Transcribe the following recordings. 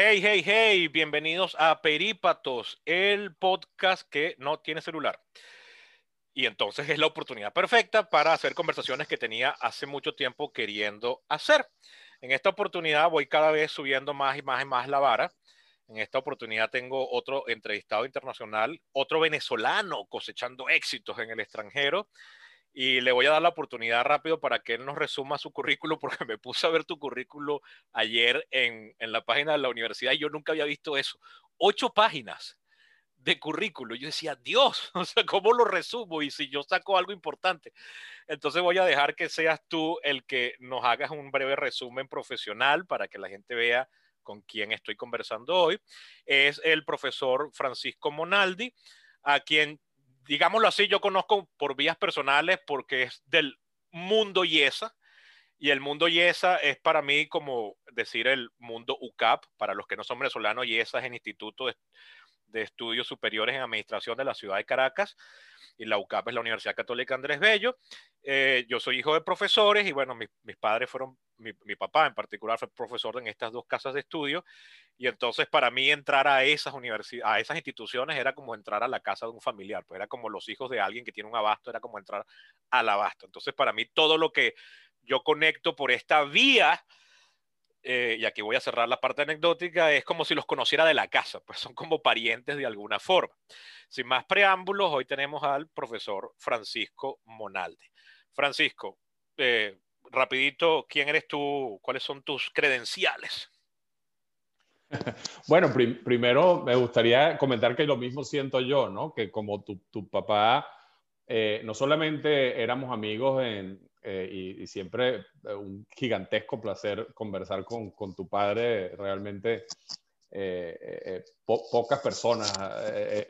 Hey, hey, hey, bienvenidos a Perípatos, el podcast que no tiene celular. Y entonces es la oportunidad perfecta para hacer conversaciones que tenía hace mucho tiempo queriendo hacer. En esta oportunidad voy cada vez subiendo más y más y más la vara. En esta oportunidad tengo otro entrevistado internacional, otro venezolano cosechando éxitos en el extranjero y le voy a dar la oportunidad rápido para que él nos resuma su currículo, porque me puse a ver tu currículo ayer en, en la página de la universidad y yo nunca había visto eso. Ocho páginas de currículo. Yo decía, Dios, o sea, ¿cómo lo resumo? Y si yo saco algo importante. Entonces voy a dejar que seas tú el que nos hagas un breve resumen profesional para que la gente vea con quién estoy conversando hoy. Es el profesor Francisco Monaldi, a quien digámoslo así, yo conozco por vías personales porque es del mundo YESA. Y el mundo YESA es para mí como decir el mundo UCAP. Para los que no son venezolanos, YESA es el Instituto de, Estudios Superiores en Administración de la Ciudad de Caracas. Y la UCAP es la Universidad Católica Andrés Bello. Eh, yo soy hijo de profesores y bueno, mis padres fueron mi, papá en particular fue profesor en estas dos casas de estudio y entonces para mí entrar a esas a esas instituciones era como entrar a la casa de un familiar, pues era como los hijos de alguien que tiene un abasto, era como entrar al abasto. Entonces para mí todo lo que yo conecto por esta vía, eh, y aquí voy a cerrar la parte anecdótica, es como si los conociera de la casa, pues son como parientes de alguna forma. Sin más preámbulos, hoy tenemos al profesor Francisco Monalde. Francisco, eh, rapidito, ¿quién eres tú? ¿Cuáles son tus credenciales? Bueno, primero me gustaría comentar que lo mismo siento yo, ¿no? Que como tu, papá, eh, no solamente éramos amigos en, eh, y, siempre eh, un gigantesco placer conversar con, con tu padre, realmente pocas personas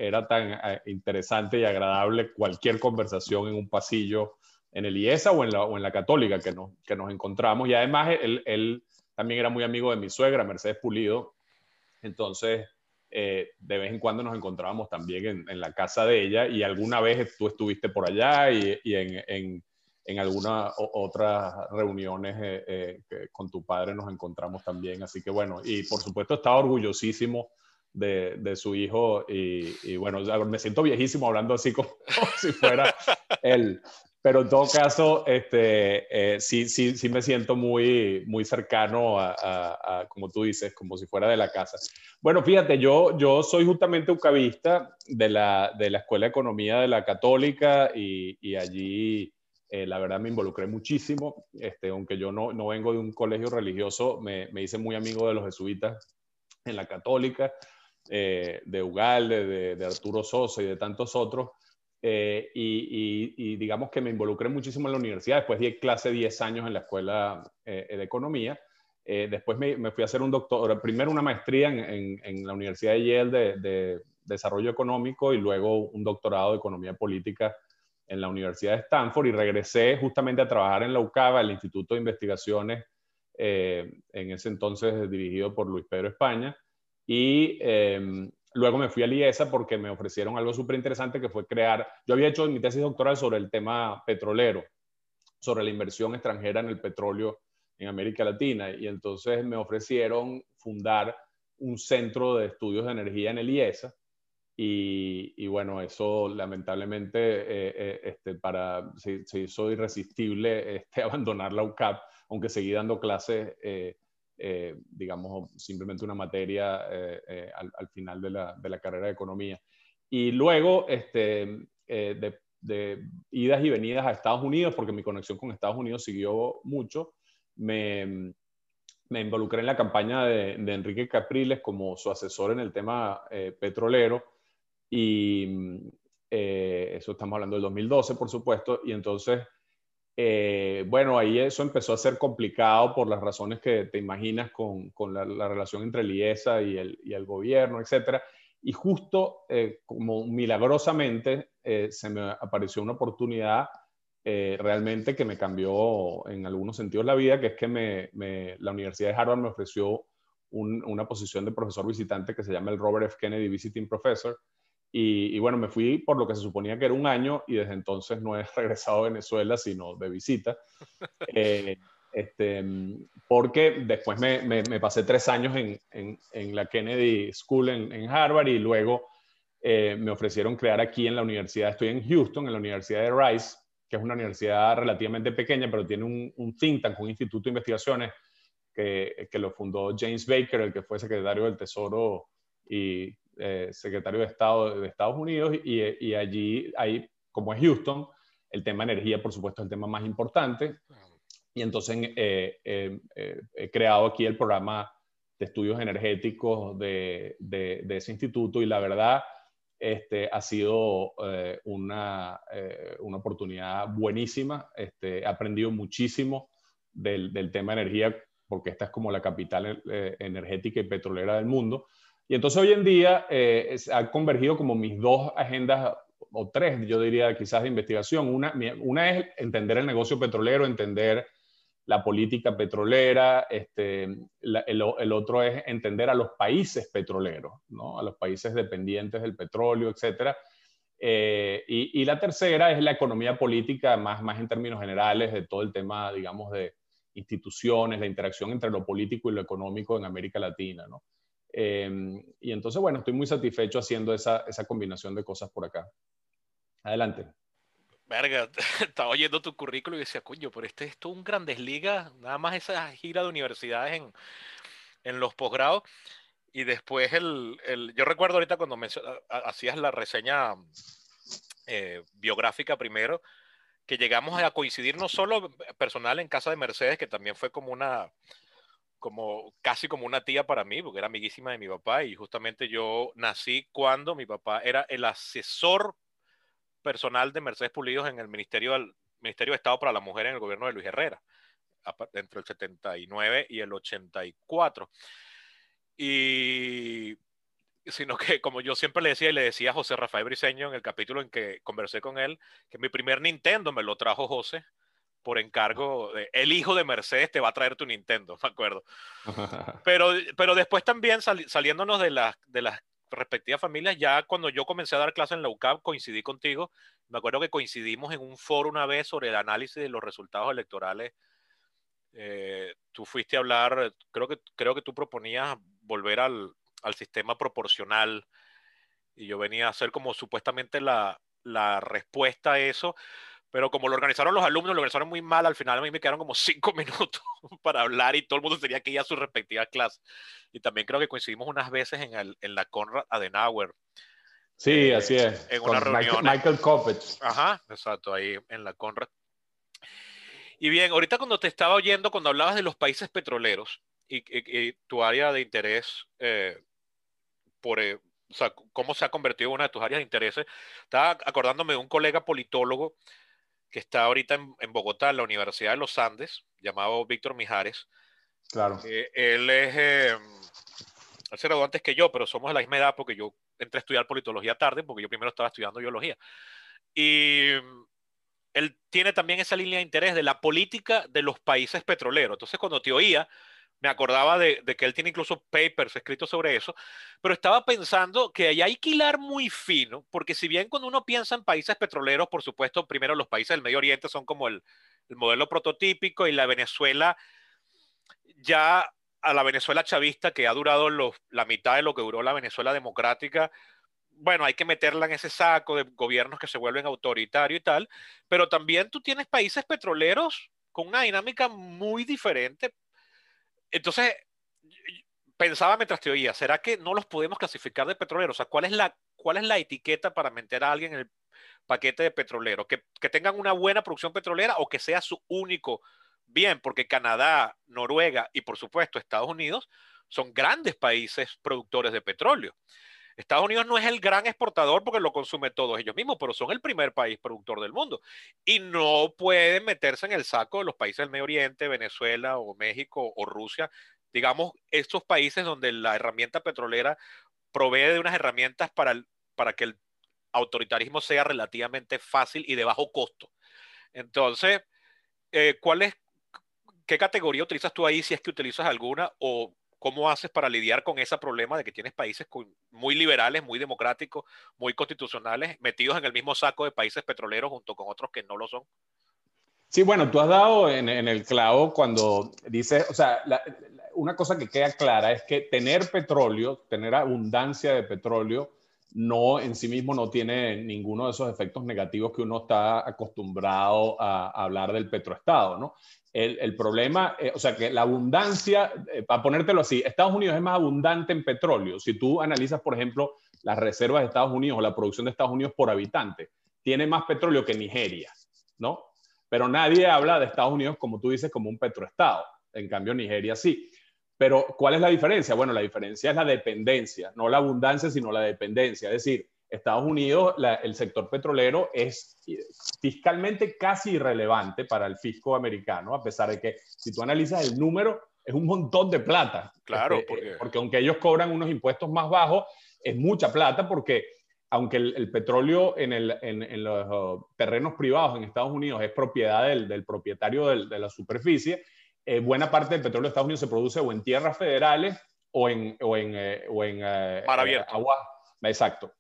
era tan interesante y agradable cualquier conversación en un pasillo en el IESA o en la, o en la Católica que nos, que nos encontramos. Y además él, él, también era muy amigo de mi suegra, Mercedes Pulido. Entonces, eh, de vez en cuando nos encontrábamos también en, en, la casa de ella y alguna vez tú estuviste por allá y, y en, en, en algunas otras reuniones eh, eh, con tu padre nos encontramos también. Así que bueno, y por supuesto estaba orgullosísimo de, de, su hijo y, y, bueno, me siento viejísimo hablando así como, como si fuera él, pero en todo caso, este, eh, sí, sí, sí me siento muy, muy cercano a, como tú dices, como si fuera de la casa. Bueno, fíjate, yo, yo soy justamente ucavista de la, de la Escuela de Economía de la Católica y, y allí, eh, la verdad, me involucré muchísimo. Este, aunque yo no, no vengo de un colegio religioso, me, me hice muy amigo de los jesuitas en la Católica, eh, de Ugalde, de, de Arturo Sosa y de tantos otros. Eh, y, digamos que me involucré muchísimo en la universidad. Después di clase 10 años en la escuela de economía. Después me, fui a hacer un doctor, primero una maestría en, la Universidad de Yale de, Desarrollo Económico y luego un doctorado de Economía Política en la Universidad de Stanford y regresé justamente a trabajar en la UCABA, el Instituto de Investigaciones, en ese entonces dirigido por Luis Pedro España. Y em, Luego me fui a IESA porque me ofrecieron algo súper interesante que fue crear, yo había hecho mi tesis doctoral sobre el tema petrolero, sobre la inversión extranjera en el petróleo en América Latina y entonces me ofrecieron fundar un centro de estudios de energía en el IESA y, bueno, eso lamentablemente eh, eh, este, para, se, hizo irresistible este, abandonar la UCAP, aunque seguí dando clases eh, eh, digamos, simplemente una materia eh, eh, al, final de la, de la, carrera de economía. Y luego, este, de, de, idas y venidas a Estados Unidos, porque mi conexión con Estados Unidos siguió mucho, me, me involucré en la campaña de, de, Enrique Capriles como su asesor en el tema petrolero. Y eso estamos hablando del 2012, por supuesto. Y entonces eh, bueno, ahí eso empezó a ser complicado por las razones que te imaginas con, con la, relación entre el IESA y el, y el gobierno, etcétera. Y justo eh, como milagrosamente eh, se me apareció una oportunidad realmente que me cambió en algunos sentidos la vida, que es que me, la Universidad de Harvard me ofreció una posición de profesor visitante que se llama el Robert F. Kennedy Visiting Professor, y, bueno, me fui por lo que se suponía que era un año y desde entonces no he regresado a Venezuela, sino de visita. Eh, Este, porque después me, me, pasé tres años en, en, en, la Kennedy School en, en Harvard y luego eh, me ofrecieron crear aquí en la universidad, estoy en Houston, en la Universidad de Rice, que es una universidad relativamente pequeña, pero tiene un, un think tank, un instituto de investigaciones que, que, lo fundó James Baker, el que fue secretario del Tesoro y eh, secretario de Estado de Estados Unidos, y, allí hay, como es Houston, el tema energía, por supuesto, es el tema más importante. Y entonces eh, eh, eh, he creado aquí el programa de estudios energéticos de, de, ese instituto y la verdad este, ha sido una, una, oportunidad buenísima. Este, he aprendido muchísimo del, del, tema energía porque esta es como la capital energética y petrolera del mundo. Y entonces hoy en día ha convergido como mis dos agendas o tres, yo diría quizás de investigación. Una, una es entender el negocio petrolero, entender la política petrolera, este, el, otro es entender a los países petroleros, ¿no? a los países dependientes del petróleo, etc. Eh, y, la tercera es la economía política, más, más en términos generales, de todo el tema, digamos, de instituciones, la interacción entre lo político y lo económico en América Latina. ¿no? Eh, y entonces, bueno, estoy muy satisfecho haciendo esa, esa combinación de cosas por acá. Adelante. Verga, estaba oyendo tu currículo y decía, coño, pero este es todo un Grandes Ligas, nada más esa gira de universidades en, en los posgrados. Y después, el, el, yo recuerdo ahorita cuando hacías la reseña eh, biográfica primero, que llegamos a coincidir no solo personal en casa de Mercedes, que también fue como una, como casi como una tía para mí, porque era amiguísima de mi papá, y justamente yo nací cuando mi papá era el asesor personal de Mercedes Pulidos en el Ministerio, del, Ministerio de Estado para la Mujer en el gobierno de Luis Herrera, entre el 79 y el 84. Y sino que como yo siempre le decía y le decía a José Rafael Briceño en el capítulo en que conversé con él, que mi primer Nintendo me lo trajo José por encargo de, el hijo de Mercedes te va a traer tu Nintendo, me acuerdo. Pero, pero después también saliéndonos de, las de las respectivas familias. Ya cuando yo comencé a dar clases en la UCAP, coincidí contigo. Me acuerdo que coincidimos en un foro una vez sobre el análisis de los resultados electorales. Eh, tú fuiste a hablar, creo que, creo que tú proponías volver al, al sistema proporcional y yo venía a hacer como supuestamente la, la respuesta a eso, pero como lo organizaron los alumnos, lo organizaron muy mal, al final a mí me quedaron como cinco minutos para hablar y todo el mundo tenía que ir a su respectiva clase. Y también creo que coincidimos unas veces en, el, en la Conrad Adenauer. Sí, eh, así es. En una reunión. Michael Coppets. Ajá, exacto, ahí en la Conrad. Y bien, ahorita cuando te estaba oyendo, cuando hablabas de los países petroleros y, tu área de interés eh, por, eh, o sea, cómo se ha convertido en una de tus áreas de interés, estaba acordándome de un colega politólogo que está ahorita en, Bogotá, en la Universidad de los Andes, llamado Víctor Mijares. Claro. Eh, él es, eh, él se graduó antes que yo, pero somos de la misma edad porque yo entré a estudiar politología tarde, porque yo primero estaba estudiando biología. Y él tiene también esa línea de interés de la política de los países petroleros. Entonces, cuando te oía, me acordaba de, que él tiene incluso papers escritos sobre eso, pero estaba pensando que hay que hilar muy fino, porque si bien cuando uno piensa en países petroleros, por supuesto, primero los países del Medio Oriente son como el, modelo prototípico y la Venezuela, ya a la Venezuela chavista, que ha durado la mitad de lo que duró la Venezuela democrática, bueno, hay que meterla en ese saco de gobiernos que se vuelven autoritarios y tal, pero también tú tienes países petroleros con una dinámica muy diferente, entonces, pensaba mientras te oía, ¿será que no los podemos clasificar de petroleros? O sea, ¿cuál es la, cuál es la etiqueta para meter a alguien en el paquete de petrolero? ¿Que, que tengan una buena producción petrolera o que sea su único bien? Porque Canadá, Noruega y por supuesto Estados Unidos son grandes países productores de petróleo. Estados Unidos no es el gran exportador porque lo consume todos ellos mismos, pero son el primer país productor del mundo. Y no pueden meterse en el saco de los países del Medio Oriente, Venezuela o México o Rusia. Digamos, estos países donde la herramienta petrolera provee de unas herramientas para, para que el autoritarismo sea relativamente fácil y de bajo costo. Entonces, eh, ¿cuál es, qué categoría utilizas tú ahí si es que utilizas alguna o ¿Cómo haces para lidiar con ese problema de que tienes países muy liberales, muy democráticos, muy constitucionales, metidos en el mismo saco de países petroleros junto con otros que no lo son? Sí, bueno, tú has dado en, el clavo cuando dices, o sea, una cosa que queda clara es que tener petróleo, tener abundancia de petróleo, no en sí mismo no tiene ninguno de esos efectos negativos que uno está acostumbrado a, hablar del petroestado, ¿no? El, problema, eh, o sea, que la abundancia, eh, para ponértelo así, Estados Unidos es más abundante en petróleo. Si tú analizas, por ejemplo, las reservas de Estados Unidos o la producción de Estados Unidos por habitante, tiene más petróleo que Nigeria, ¿no? Pero nadie habla de Estados Unidos, como tú dices, como un petroestado. En cambio, Nigeria sí. Pero, ¿cuál es la diferencia? Bueno, la diferencia es la dependencia, no la abundancia, sino la dependencia. Es decir, Estados Unidos, el sector petrolero es fiscalmente casi irrelevante para el fisco americano, a pesar de que si tú analizas el número, es un montón de plata. Claro, este, porque... porque aunque ellos cobran unos impuestos más bajos, es mucha plata porque aunque el, petróleo en, el, en, los oh, terrenos privados en Estados Unidos es propiedad del, propietario de la superficie, eh, buena parte del petróleo de Estados Unidos se produce o en tierras federales o en, o en, eh, o en eh, agua. Exacto,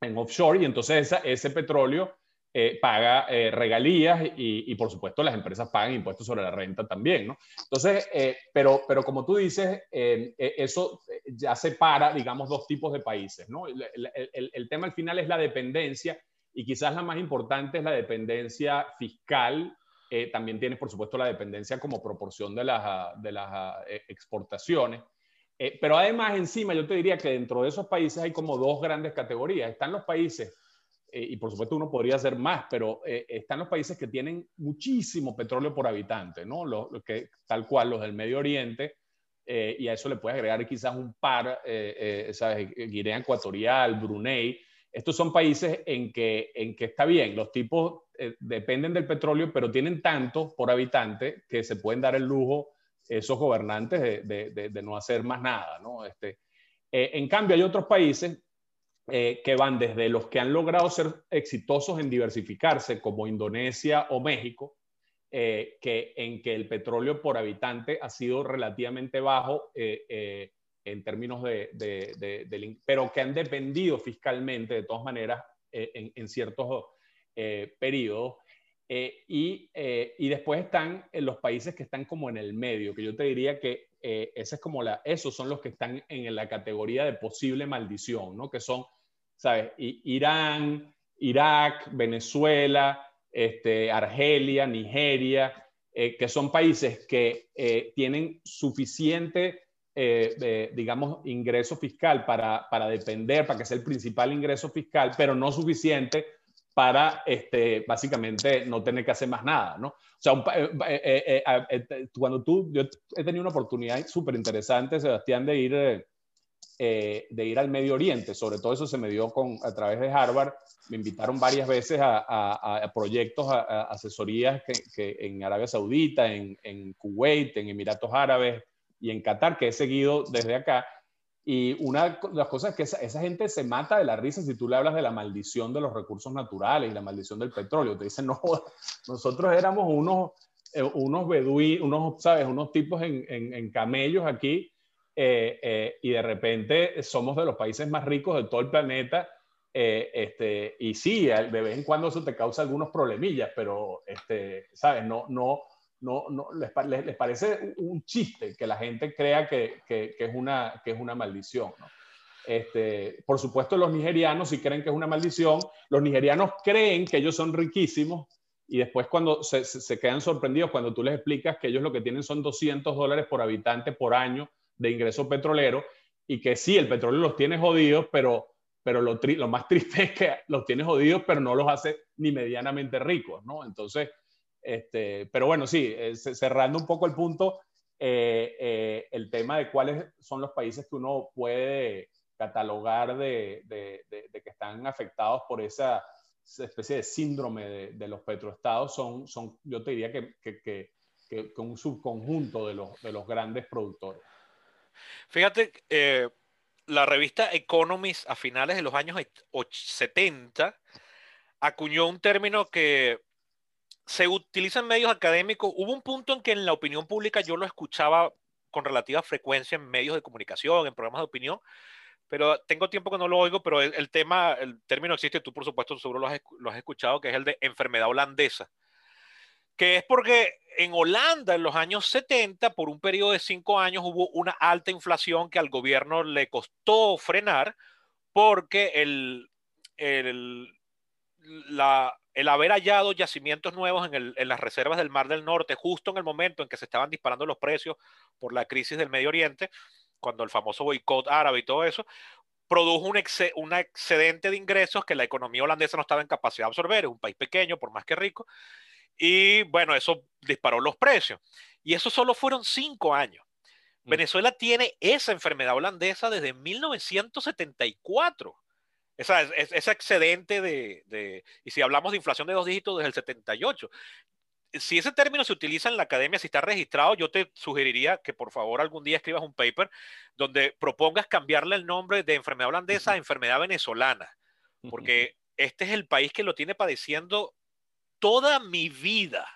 en offshore. Y entonces ese petróleo eh, paga eh, regalías y, por supuesto las empresas pagan impuestos sobre la renta también, ¿no? Entonces, eh, pero, pero como tú dices, eso ya separa, digamos, dos tipos de países, ¿no? El, el, tema al final es la dependencia y quizás la más importante es la dependencia fiscal. También tienes, por supuesto, la dependencia como proporción de las, de las exportaciones. pero además, encima, yo te diría que dentro de esos países hay como dos grandes categorías. Están los países eh, y por supuesto uno podría hacer más, pero eh, están los países que tienen muchísimo petróleo por habitante, ¿no? Lo, que, tal cual los del Medio Oriente, eh, y a eso le puedes agregar quizás un par, ¿sabes? Guinea Ecuatorial, Brunei. Estos son países en que, en que está bien, los tipos dependen del petróleo, pero tienen tanto por habitante que se pueden dar el lujo esos gobernantes de, de, no hacer más nada, ¿no? Este, en cambio, hay otros países eh, que van desde los que han logrado ser exitosos en diversificarse, como Indonesia o México, eh, que, en que el petróleo por habitante ha sido relativamente bajo eh, en términos de, de, pero que han dependido fiscalmente de todas maneras en, en, ciertos periodos. Y, y, después están los países que están como en el medio, que yo te diría que ese es como la, esos son los que están en la categoría de posible maldición, ¿no? que son ¿sabes? Irán, Irak, Venezuela, este, Argelia, Nigeria, eh, que son países que eh, tienen suficiente, eh, digamos, ingreso fiscal para, para, depender, para que sea el principal ingreso fiscal, pero no suficiente para, este, básicamente, no tener que hacer más nada, ¿no? O sea, cuando tú, yo he tenido una oportunidad súper interesante, Sebastián, de ir eh, de ir al Medio Oriente. Sobre todo eso se me dio con, a través de Harvard. Me invitaron varias veces a, proyectos, a, asesorías que, en Arabia Saudita, en, en, Kuwait, en Emiratos Árabes y en Qatar, que he seguido desde acá. Y una de las cosas es que esa, gente se mata de la risa si tú le hablas de la maldición de los recursos naturales y la maldición del petróleo. Te dicen, no, nosotros éramos unos, eh, unos beduí, unos, ¿sabes? Unos tipos en, en camellos aquí eh, eh, y de repente somos de los países más ricos de todo el planeta. Eh, este, y sí, de vez en cuando eso te causa algunos problemillas, pero, este, ¿sabes? No, no, no, les, les, parece un chiste que la gente crea que, que, es, una, que es una maldición. Este, por supuesto, los nigerianos sí creen que es una maldición. Los nigerianos creen que ellos son riquísimos y después cuando se, se, quedan sorprendidos cuando tú les explicas que ellos lo que tienen son 200 dólares por habitante por año de ingreso petrolero y que sí, el petróleo los tiene jodidos, pero, pero lo, lo más triste es que los tiene jodidos, pero no los hace ni medianamente ricos, ¿no? Entonces, este, pero bueno, sí, eh, cerrando un poco el punto, eh, eh, el tema de cuáles son los países que uno puede catalogar de, que están afectados por esa, especie de síndrome de, los petroestados son, son, yo te diría que, que un subconjunto de los, de los grandes productores. Fíjate, eh, la revista Economist a finales de los años 70 acuñó un término que se utiliza en medios académicos. Hubo un punto en que en la opinión pública yo lo escuchaba con relativa frecuencia en medios de comunicación, en programas de opinión, pero tengo tiempo que no lo oigo, pero el, tema, el término existe, tú por supuesto seguro lo has, has, escuchado, que es el de enfermedad holandesa, que es porque en Holanda en los años 70, por un periodo de cinco años, hubo una alta inflación que al gobierno le costó frenar porque el, el, la, el haber hallado yacimientos nuevos en, en, las reservas del Mar del Norte, justo en el momento en que se estaban disparando los precios por la crisis del Medio Oriente, cuando el famoso boicot árabe y todo eso, produjo un, ex, un excedente de ingresos que la economía holandesa no estaba en capacidad de absorber, es un país pequeño, por más que rico, y bueno, eso disparó los precios. Y eso solo fueron cinco años. Mm. Venezuela tiene esa enfermedad holandesa desde 1974. Esa, ese excedente de, de, y si hablamos de inflación de dos dígitos desde el 78. Si ese término se utiliza en la academia, si está registrado, yo te sugeriría que por favor algún día escribas un paper donde propongas cambiarle el nombre de enfermedad holandesa a enfermedad venezolana, porque este es el país que lo tiene padeciendo toda mi vida.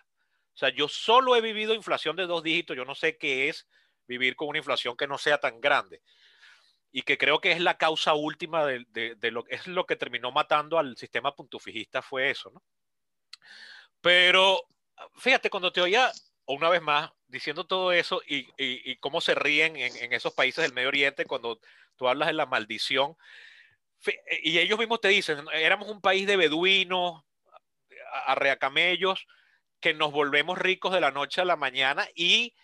O sea, yo solo he vivido inflación de dos dígitos, yo no sé qué es vivir con una inflación que no sea tan grande. Y que creo que es la causa última de, de, lo que es lo que terminó matando al sistema puntufijista fue eso, ¿no? Pero fíjate, cuando te oía una vez más diciendo todo eso y, y, y cómo se ríen en, en, esos países del Medio Oriente cuando tú hablas de la maldición, y ellos mismos te dicen, éramos un país de beduinos, arreacamellos, que nos volvemos ricos de la noche a la mañana y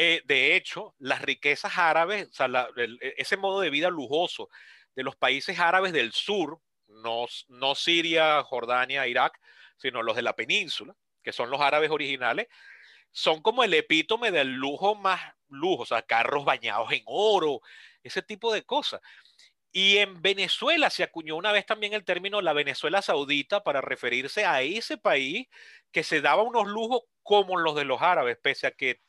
eh, de hecho las riquezas árabes, el, ese modo de vida lujoso de los países árabes del sur, no, no Siria, Jordania, Irak, sino los de la península, que son los árabes originales, son como el epítome del lujo más lujo, o sea, carros bañados en oro, ese tipo de cosas. Y en Venezuela se acuñó una vez también el término la Venezuela Saudita para referirse a ese país que se daba unos lujos como los de los árabes, pese a que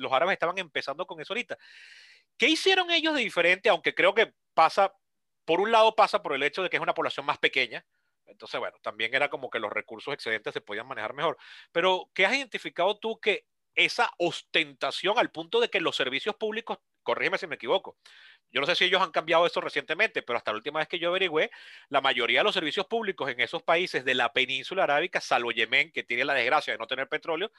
los árabes estaban empezando con eso ahorita. ¿Qué hicieron ellos de diferente? Aunque creo que pasa, por un lado pasa por el hecho de que es una población más pequeña, entonces, bueno, también era como que los recursos excedentes se podían manejar mejor. Pero, ¿qué has identificado tú que esa ostentación al punto de que los servicios públicos, corrígeme si me equivoco, yo no sé si ellos han cambiado eso recientemente, pero hasta la última vez que yo averigüé, la mayoría de los servicios públicos en esos países de la península arábica, salvo Yemen, que tiene la desgracia de no tener petróleo,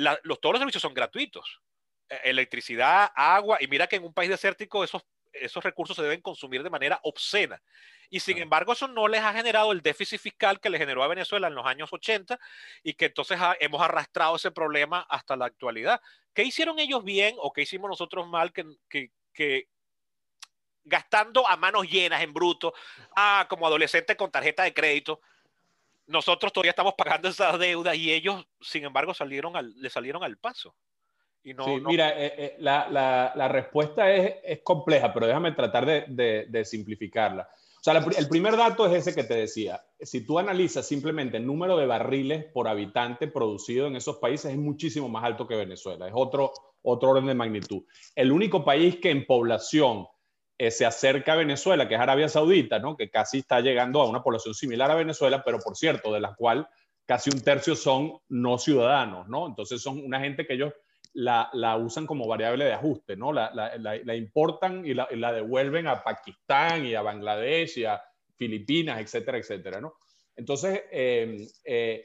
la, los, todos los servicios son gratuitos. E, electricidad, agua, y mira que en un país desértico esos, esos recursos se deben consumir de manera obscena. Y sin embargo, eso no les ha generado el déficit fiscal que le generó a Venezuela en los años 80 y que entonces ha, hemos arrastrado ese problema hasta la actualidad. ¿Qué hicieron ellos bien o qué hicimos nosotros mal que, que, que gastando a manos llenas en bruto, ah, como adolescente con tarjeta de crédito. Nosotros todavía estamos pagando esa deuda y ellos, sin embargo, salieron al, le salieron al paso. Y no, sí, no... mira, eh, eh, la, la, la, respuesta es, es, compleja, pero déjame tratar de, de, de simplificarla. O sea, el primer dato es ese que te decía. Si tú analizas simplemente el número de barriles por habitante producido en esos países, es muchísimo más alto que Venezuela. Es otro, otro orden de magnitud. El único país que en población eh, se acerca a Venezuela, que es Arabia Saudita, ¿no? que casi está llegando a una población similar a Venezuela, pero por cierto, de la cual casi un tercio son no ciudadanos, ¿no? Entonces son una gente que ellos la, la usan como variable de ajuste, ¿no? La, la, la importan y, y la, devuelven a Pakistán y a Bangladesh y a Filipinas, etcétera, etcétera, ¿no? Entonces, eh, eh,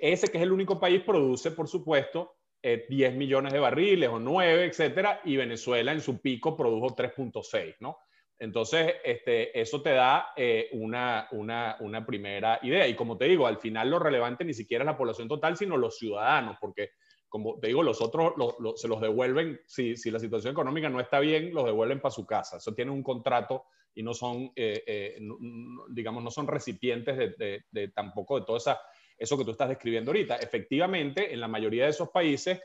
ese que es el único país produce, por supuesto, eh, 10 millones de barriles o 9, etcétera, y Venezuela en su pico produjo 3.6, ¿no? Entonces, este, eso te da eh, una, una, una, primera idea. Y como te digo, al final lo relevante ni siquiera es la población total, sino los ciudadanos, porque, como te digo, los otros se los devuelven, si, si, la situación económica no está bien, los devuelven para su casa. Eso tiene un contrato y no son, eh, eh, no, digamos, no son recipientes de, de, de, tampoco de toda esa eso que tú estás describiendo ahorita. Efectivamente, en la mayoría de esos países,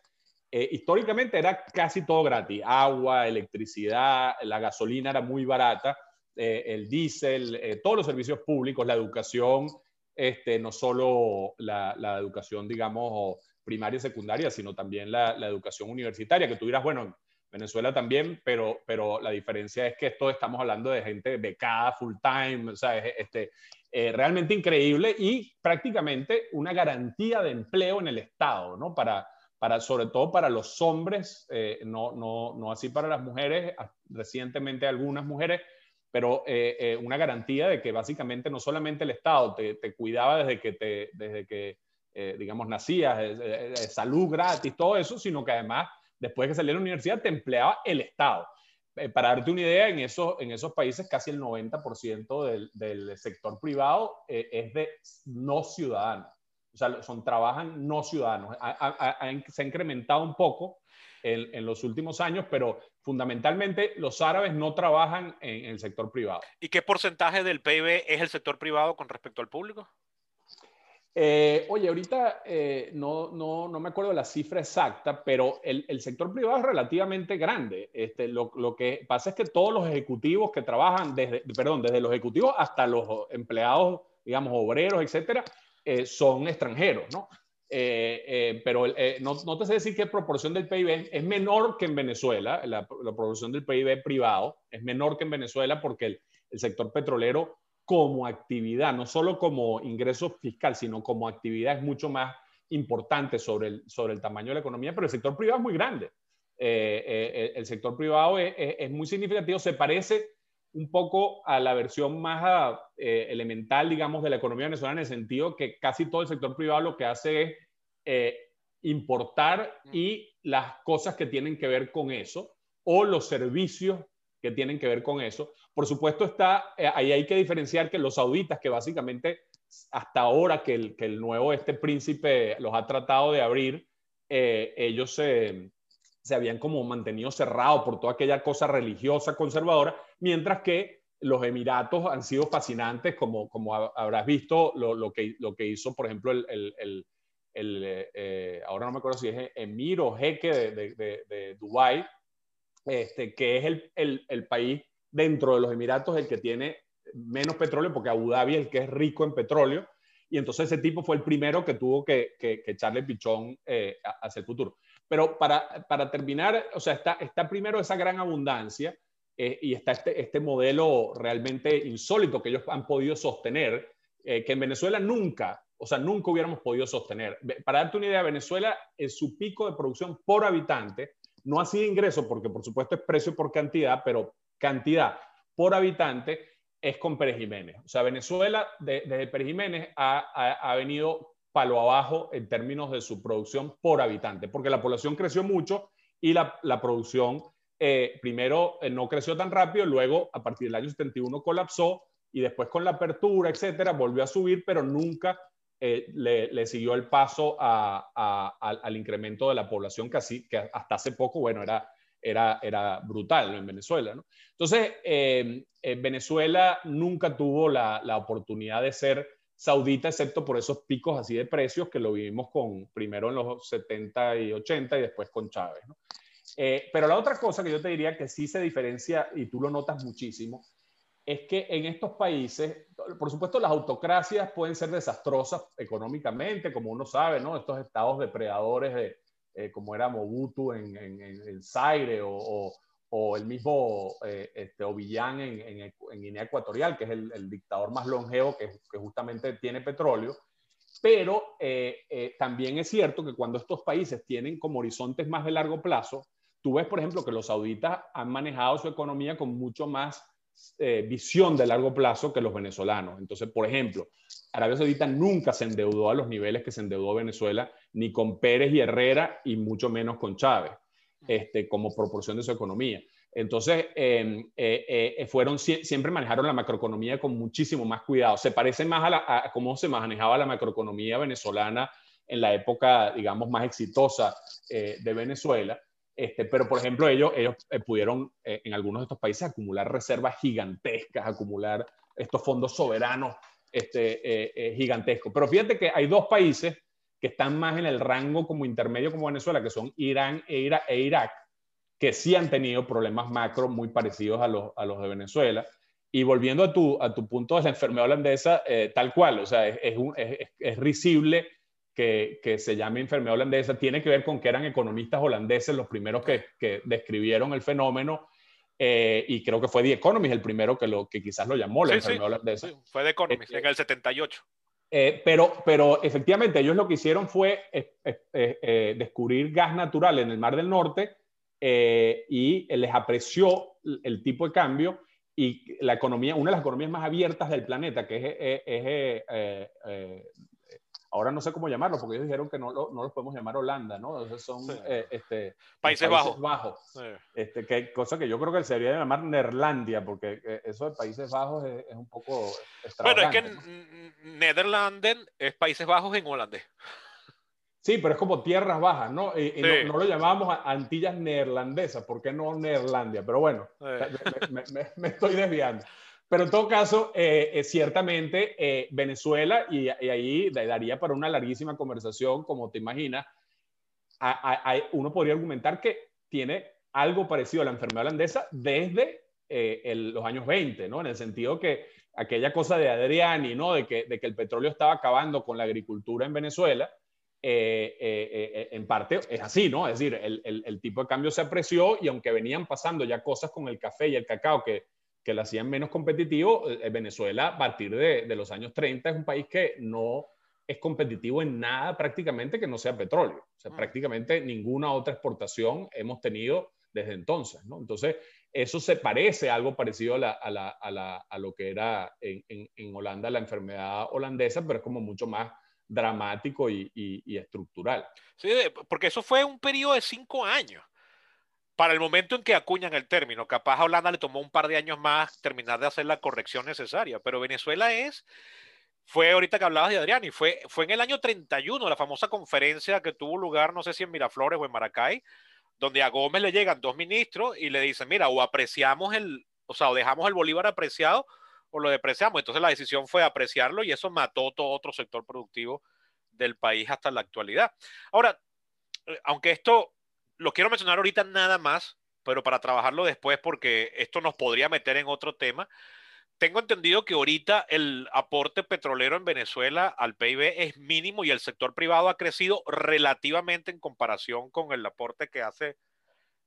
eh, históricamente era casi todo gratis. Agua, electricidad, la gasolina era muy barata, eh, el diésel, eh, todos los servicios públicos, la educación, este, no solo la, la educación, digamos, primaria y secundaria, sino también la, educación universitaria, que tú dirás, bueno, Venezuela también, pero, pero la diferencia es que esto estamos hablando de gente becada full time, o sea, este, eh, realmente increíble y prácticamente una garantía de empleo en el Estado, ¿no? Para, para sobre todo para los hombres, eh, no, no, no, así para las mujeres, recientemente algunas mujeres, pero eh, eh, una garantía de que básicamente no solamente el Estado te, te, cuidaba desde que, te, desde que digamos, nacías, salud gratis, todo eso, sino que además, después de que salí de la universidad, te empleaba el Estado. Para darte una idea, en esos, en esos países casi el 90% del, del, sector privado es de no ciudadanos. O sea, son, trabajan no ciudadanos. se ha incrementado un poco en, los últimos años, pero fundamentalmente los árabes no trabajan en, el sector privado. ¿Y qué porcentaje del PIB es el sector privado con respecto al público? Eh, oye, ahorita eh, no, no, no, me acuerdo la cifra exacta, pero el, el sector privado es relativamente grande. Este, lo, lo, que pasa es que todos los ejecutivos que trabajan, desde, perdón, desde los ejecutivos hasta los empleados, digamos, obreros, etcétera, eh, son extranjeros, ¿no? Eh, pero no, no, te sé decir qué proporción del PIB es menor que en Venezuela, la, proporción del PIB privado es menor que en Venezuela porque el, el, sector petrolero como actividad, no solo como ingreso fiscal, sino como actividad es mucho más importante sobre el, sobre el tamaño de la economía, pero el sector privado es muy grande. el sector privado es, es, muy significativo, se parece un poco a la versión más eh, elemental, digamos, de la economía venezolana, en el sentido que casi todo el sector privado lo que hace es eh, importar mm. y las cosas que tienen que ver con eso, o los servicios que tienen que ver con eso. Por supuesto, está, eh, ahí hay que diferenciar que los sauditas, que básicamente hasta ahora que el, que el nuevo este príncipe los ha tratado de abrir, ellos se se habían como mantenido cerrados por toda aquella cosa religiosa conservadora, mientras que los Emiratos han sido fascinantes, como, como habrás visto lo, lo, que, lo que hizo, por ejemplo, el, el, el, eh, ahora no me acuerdo si es Emir o Jeque de, de, de, Dubái, este, que es el, el, país dentro de los Emiratos el que tiene menos petróleo, porque Abu Dhabi es el que es rico en petróleo, y entonces ese tipo fue el primero que tuvo que, que, echarle pichón eh, hacia el futuro. Pero para, para terminar, o sea, está, está primero esa gran abundancia eh, y está este, este modelo realmente insólito que ellos han podido sostener, eh, que en Venezuela nunca, o sea, nunca hubiéramos podido sostener. Para darte una idea, Venezuela, en su pico de producción por habitante, no así de ingreso, porque por supuesto es precio por cantidad, pero cantidad por habitante es con Pérez Jiménez. O sea, Venezuela desde Pérez Jiménez ha, ha, ha, venido palo abajo en términos de su producción por habitante, porque la población creció mucho y la, la producción eh, primero eh, no creció tan rápido, luego a partir del año 71 colapsó y después con la apertura, etcétera, volvió a subir, pero nunca eh, le, siguió el paso al incremento de la población que, que hasta hace poco, bueno, era, brutal en Venezuela. Entonces, Venezuela nunca tuvo la, la oportunidad de ser Saudita, excepto por esos picos así de precios que lo vivimos con primero en los 70 y 80 y después con Chávez. Eh, pero la otra cosa que yo te diría que sí se diferencia y tú lo notas muchísimo es que en estos países, por supuesto, las autocracias pueden ser desastrosas económicamente, como uno sabe, ¿no? Estos estados depredadores de, eh, como era Mobutu en, el Zaire o, el mismo eh, este, en, en, Guinea Ecuatorial, que es el, dictador más longevo que, que, justamente tiene petróleo. Pero eh, eh, también es cierto que cuando estos países tienen como horizontes más de largo plazo, tú ves, por ejemplo, que los sauditas han manejado su economía con mucho más visión de largo plazo que los venezolanos. Entonces, por ejemplo, Arabia Saudita nunca se endeudó a los niveles que se endeudó Venezuela, ni con Pérez y Herrera, y mucho menos con Chávez este, como proporción de su economía. Entonces, em, eh, eh, fueron, siempre manejaron la macroeconomía con muchísimo más cuidado. Se parece más a, cómo se manejaba la macroeconomía venezolana en la época, digamos, más exitosa eh, de Venezuela. Este, pero, por ejemplo, ellos, ellos pudieron en algunos de estos países acumular reservas gigantescas, acumular estos fondos soberanos este, gigantescos. Pero fíjate que hay dos países que están más en el rango como intermedio como Venezuela, que son Irán e, e, Irak, que sí han tenido problemas macro muy parecidos a los, a los de Venezuela. Y volviendo a tu, a tu punto de la enfermedad holandesa, eh, tal cual, o sea, es, es, es, risible que, que, se llame enfermedad holandesa, tiene que ver con que eran economistas holandeses los primeros que, que describieron el fenómeno. Eh, y creo que fue The Economist el primero que, lo, que quizás lo llamó la enfermedad holandesa. Sí, fue The Economist este, en el 78. Eh, pero, pero efectivamente ellos lo que hicieron fue eh, eh, descubrir gas natural en el Mar del Norte y les apreció el tipo de cambio y la economía, una de las economías más abiertas del planeta, que es, ahora no sé cómo llamarlo, porque ellos dijeron que no, no los podemos llamar Holanda, ¿no? Entonces son eh, este, Países, Bajos. bajos. Este, que, cosa que yo creo que se debería llamar Neerlandia, porque eh, eso de Países Bajos es, un poco Bueno, es que Nederlanden es Países Bajos en holandés. Sí, pero es como tierras bajas, ¿no? Y, no, lo llamábamos Antillas neerlandesas, ¿por qué no Neerlandia? Pero bueno, me, estoy desviando. Pero en todo caso, eh, eh, ciertamente eh, Venezuela, y, ahí daría para una larguísima conversación, como te imaginas, uno podría argumentar que tiene algo parecido a la enfermedad holandesa desde los años 20, ¿no? En el sentido que aquella cosa de Adriani, ¿no? De que, de que el petróleo estaba acabando con la agricultura en Venezuela, eh, eh, eh, en parte es así, ¿no? Es decir, el, el, tipo de cambio se apreció y aunque venían pasando ya cosas con el café y el cacao que, que lo hacían menos competitivo, Venezuela a partir de, de, los años 30 es un país que no es competitivo en nada prácticamente que no sea petróleo. O sea, mm. prácticamente ninguna otra exportación hemos tenido desde entonces, ¿no? Entonces, eso se parece algo parecido a, la, a, la, a, la, a lo que era en, en, en Holanda la enfermedad holandesa, pero es como mucho más dramático y, estructural. Sí, porque eso fue un periodo de cinco años. Para el momento en que acuñan el término, capaz a Holanda le tomó un par de años más terminar de hacer la corrección necesaria, pero Venezuela es, fue ahorita que hablabas de Adrián, y fue, fue en el año 31, la famosa conferencia que tuvo lugar, no sé si en Miraflores o en Maracay, donde a Gómez le llegan dos ministros y le dicen, mira, o apreciamos el, o sea, o dejamos el Bolívar apreciado o lo depreciamos. Entonces la decisión fue apreciarlo y eso mató todo otro sector productivo del país hasta la actualidad. Ahora, eh, aunque esto lo quiero mencionar ahorita nada más, pero para trabajarlo después porque esto nos podría meter en otro tema. Tengo entendido que ahorita el aporte petrolero en Venezuela al PIB es mínimo y el sector privado ha crecido relativamente en comparación con el aporte que hace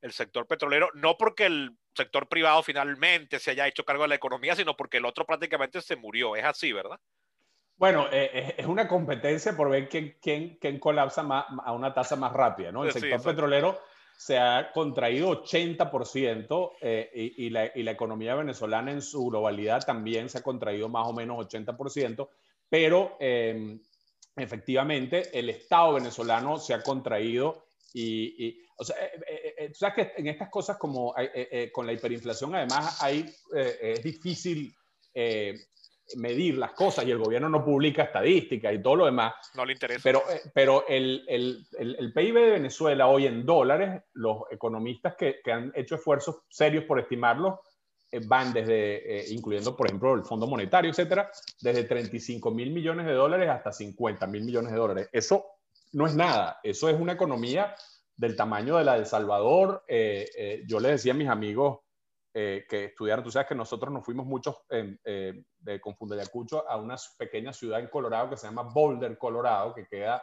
el sector petrolero, no porque el sector privado finalmente se haya hecho cargo de la economía, sino porque el otro prácticamente se murió. Es así, ¿verdad? Bueno, eh, eh, es una competencia por ver quién, quién, quién colapsa más, a una tasa más rápida, ¿no? El sector petrolero se ha contraído 80% eh, y, y, la, y, la, economía venezolana en su globalidad también se ha contraído más o menos 80%, pero em, efectivamente el Estado venezolano se ha contraído y, o sea, eh, eh, sabes que en estas cosas como con la hiperinflación además hay, es difícil medir las cosas y el gobierno no publica estadísticas y todo lo demás. No le interesa. Pero, pero el, el, el, PIB de Venezuela hoy en dólares, los economistas que, que han hecho esfuerzos serios por estimarlo, van desde, incluyendo por ejemplo el Fondo Monetario, etcétera, desde 35 mil millones de dólares hasta 50 mil millones de dólares. Eso no es nada, eso es una economía del tamaño de la de El Salvador. Eh, eh, yo le decía a mis amigos eh, que estudiaron, tú sabes que nosotros nos fuimos muchos de, con Fundayacucho a una pequeña ciudad en Colorado que se llama Boulder, Colorado, que queda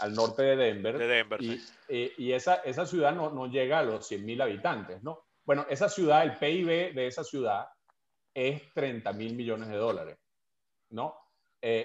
al norte de Denver. De Denver y, y esa, esa ciudad no, no llega a los 100.000 habitantes, ¿no? Bueno, esa ciudad, el PIB de esa ciudad es 30 mil millones de dólares, ¿no?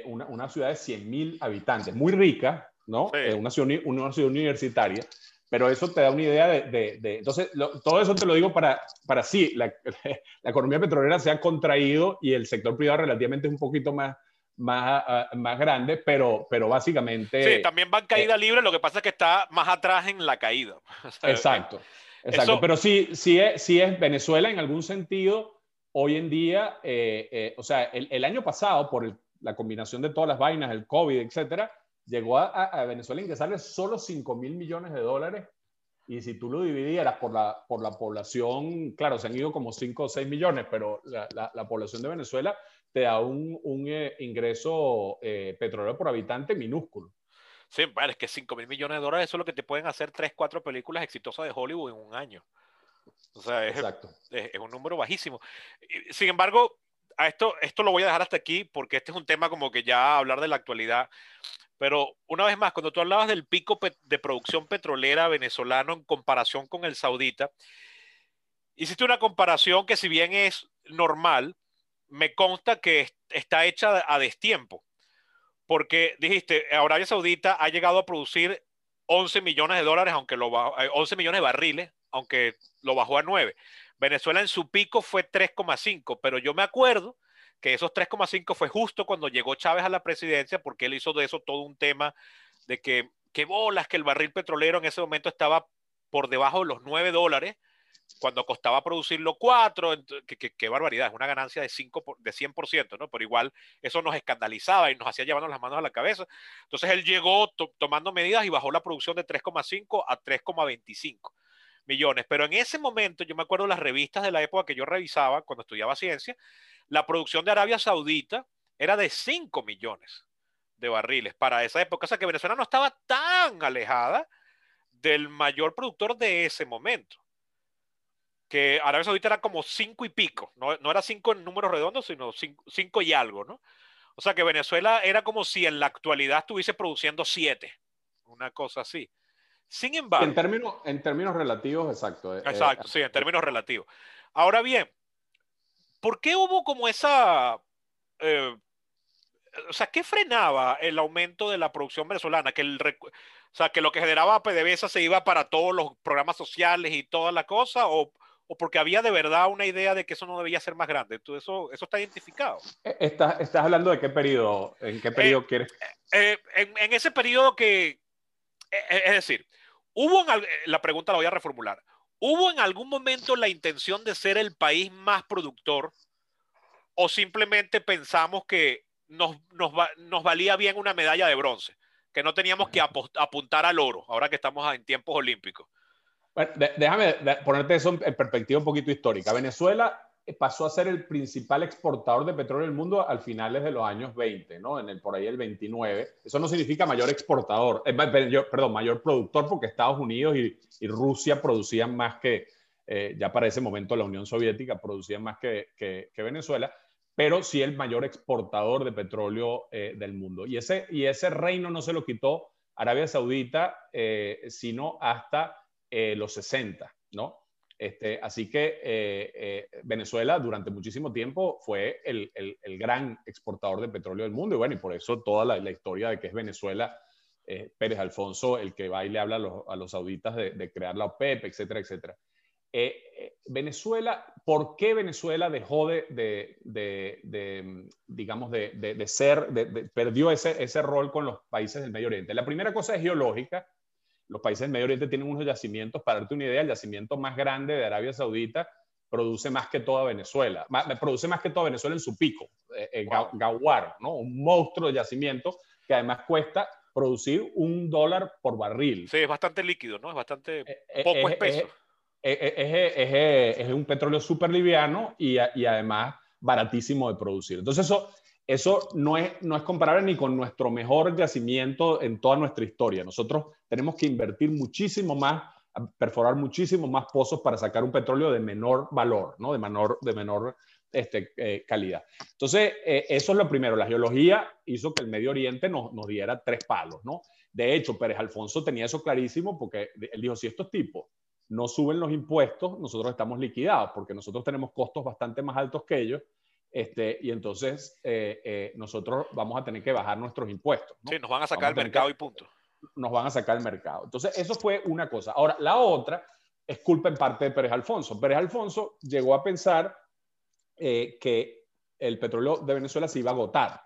una, una, ciudad de 100 mil habitantes, muy rica, ¿no? una, ciudad, una, ciudad, universitaria, pero eso te da una idea de... de, entonces, todo eso te lo digo para, para sí, la, la, economía petrolera se ha contraído y el sector privado relativamente es un poquito más, más, ah, más grande, pero, pero básicamente... Sí, también va en caída eh, libre, lo que pasa es que está más atrás en la caída. exacto, exacto. pero sí, sí, es, sí es Venezuela en algún sentido, hoy en día, eh, eh, o sea, el, el, año pasado, por la combinación de todas las vainas, el COVID, etcétera, llegó a, a Venezuela a ingresarle solo 5 mil millones de dólares y si tú lo dividieras por la, por la población, claro, se han ido como 5 o 6 millones, pero la, la, población de Venezuela te da un, un eh, ingreso eh, petrolero por habitante minúsculo. Sí, es que 5 mil millones de dólares eso es lo que te pueden hacer 3, 4 películas exitosas de Hollywood en un año. O sea, es, es, es un número bajísimo. Sin embargo, a esto, esto lo voy a dejar hasta aquí porque este es un tema como que ya hablar de la actualidad. Pero una vez más, cuando tú hablabas del pico de producción petrolera venezolano en comparación con el saudita, hiciste una comparación que si bien es normal, me consta que está hecha a destiempo. Porque dijiste, Arabia Saudita ha llegado a producir 11 millones de dólares, aunque lo 11 eh, millones de barriles, aunque lo bajó a 9. Venezuela en su pico fue 3,5, pero yo me acuerdo que esos 3,5 fue justo cuando llegó Chávez a la presidencia, porque él hizo de eso todo un tema de que, qué bolas, que el barril petrolero en ese momento estaba por debajo de los 9 dólares, cuando costaba producirlo 4, qué barbaridad, es una ganancia de, 5 de 100%, ¿no? Pero igual eso nos escandalizaba y nos hacía llevarnos las manos a la cabeza. Entonces él llegó tomando medidas y bajó la producción de 3,5 a 3,25 millones. Pero en ese momento, yo me acuerdo las revistas de la época que yo revisaba cuando estudiaba ciencia, la producción de Arabia Saudita era de 5 millones de barriles para esa época. O sea que Venezuela no estaba tan alejada del mayor productor de ese momento. Que Arabia Saudita era como 5 y pico. No, era 5 en números redondos, sino 5 y algo, ¿no? O sea que Venezuela era como si en la actualidad estuviese produciendo 7. Una cosa así. Sin embargo. En términos, en términos relativos, exacto. Eh, exacto, sí, en términos relativos. Ahora bien, ¿por qué hubo como esa. Eh, o sea, ¿qué frenaba el aumento de la producción venezolana? Que el, o sea, que lo que generaba PDVSA se iba para todos los programas sociales y toda la cosa, o, o porque había de verdad una idea de que eso no debía ser más grande. Entonces, eso, eso está identificado. Eh, ¿Estás, ¿Estás hablando de qué periodo? ¿En qué periodo quieres? en, en, ese periodo que, es decir, Hubo en, la pregunta la voy a reformular. ¿Hubo en algún momento la intención de ser el país más productor o simplemente pensamos que nos, nos, valía bien una medalla de bronce, que no teníamos que apuntar al oro ahora que estamos en tiempos olímpicos? déjame ponerte eso en perspectiva un poquito histórica. Venezuela pasó a ser el principal exportador de petróleo del mundo al finales de los años 20, ¿no? En el, por ahí el 29. Eso no significa mayor exportador, eh, perdón, mayor productor, porque Estados Unidos y, Rusia producían más que, eh, ya para ese momento la Unión Soviética producía más que, Venezuela, pero sí el mayor exportador de petróleo del mundo. Y ese, y ese reino no se lo quitó Arabia Saudita, sino hasta los 60, ¿no? Este, así que eh, eh, Venezuela durante muchísimo tiempo fue el, gran exportador de petróleo del mundo y bueno, y por eso toda la, historia de que es Venezuela, eh, Pérez Alfonso, el que va y le habla a los, sauditas de, crear la OPEP, etcétera, etcétera. Venezuela, ¿por qué Venezuela dejó de, digamos, de, ser, perdió ese, ese rol con los países del Medio Oriente? La primera cosa es geológica los países del Medio Oriente tienen unos yacimientos, para darte una idea, el yacimiento más grande de Arabia Saudita produce más que toda Venezuela, produce más que toda Venezuela en su pico, eh, eh Gawar, ¿no? un monstruo de yacimiento que además cuesta producir un dólar por barril. Sí, es bastante líquido, ¿no? Es bastante eh, poco espeso. Es, un petróleo súper liviano y, y además baratísimo de producir. Entonces eso eso no es, no es comparable ni con nuestro mejor yacimiento en toda nuestra historia. Nosotros tenemos que invertir muchísimo más, perforar muchísimo más pozos para sacar un petróleo de menor valor, ¿no? de menor, de menor este, eh, calidad. Entonces, eh, eso es lo primero. La geología hizo que el Medio Oriente nos, nos diera tres palos. ¿no? De hecho, Pérez Alfonso tenía eso clarísimo porque él dijo, si estos tipos no suben los impuestos, nosotros estamos liquidados porque nosotros tenemos costos bastante más altos que ellos este, y entonces eh, eh, nosotros vamos a tener que bajar nuestros impuestos. Sí, nos van a sacar el mercado y punto. Nos van a sacar el mercado. Entonces, eso fue una cosa. Ahora, la otra es culpa en parte de Pérez Alfonso. Pérez Alfonso llegó a pensar eh, que el petróleo de Venezuela se iba a agotar.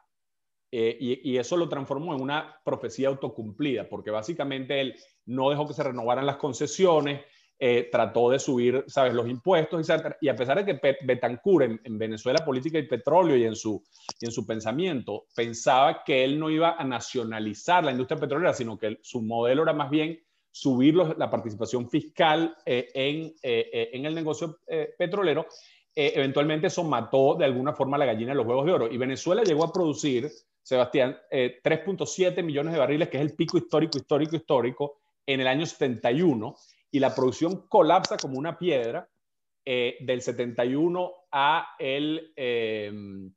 y, y, eso lo transformó en una profecía autocumplida, porque básicamente él no dejó que se renovaran las concesiones, eh, trató de subir, ¿sabes?, los impuestos, etc. Y a pesar de que Betancourt en, Venezuela Política y Petróleo y en, su, y en su pensamiento pensaba que él no iba a nacionalizar la industria petrolera, sino que su modelo era más bien subir la participación fiscal eh, en, eh, en, el negocio petrolero, eventualmente eso mató de alguna forma la gallina de los huevos de oro. Y Venezuela llegó a producir, Sebastián, 3.7 millones de barriles, que es el pico histórico, histórico, histórico, en el año 71 y la producción colapsa como una piedra eh, del 71 a el, em,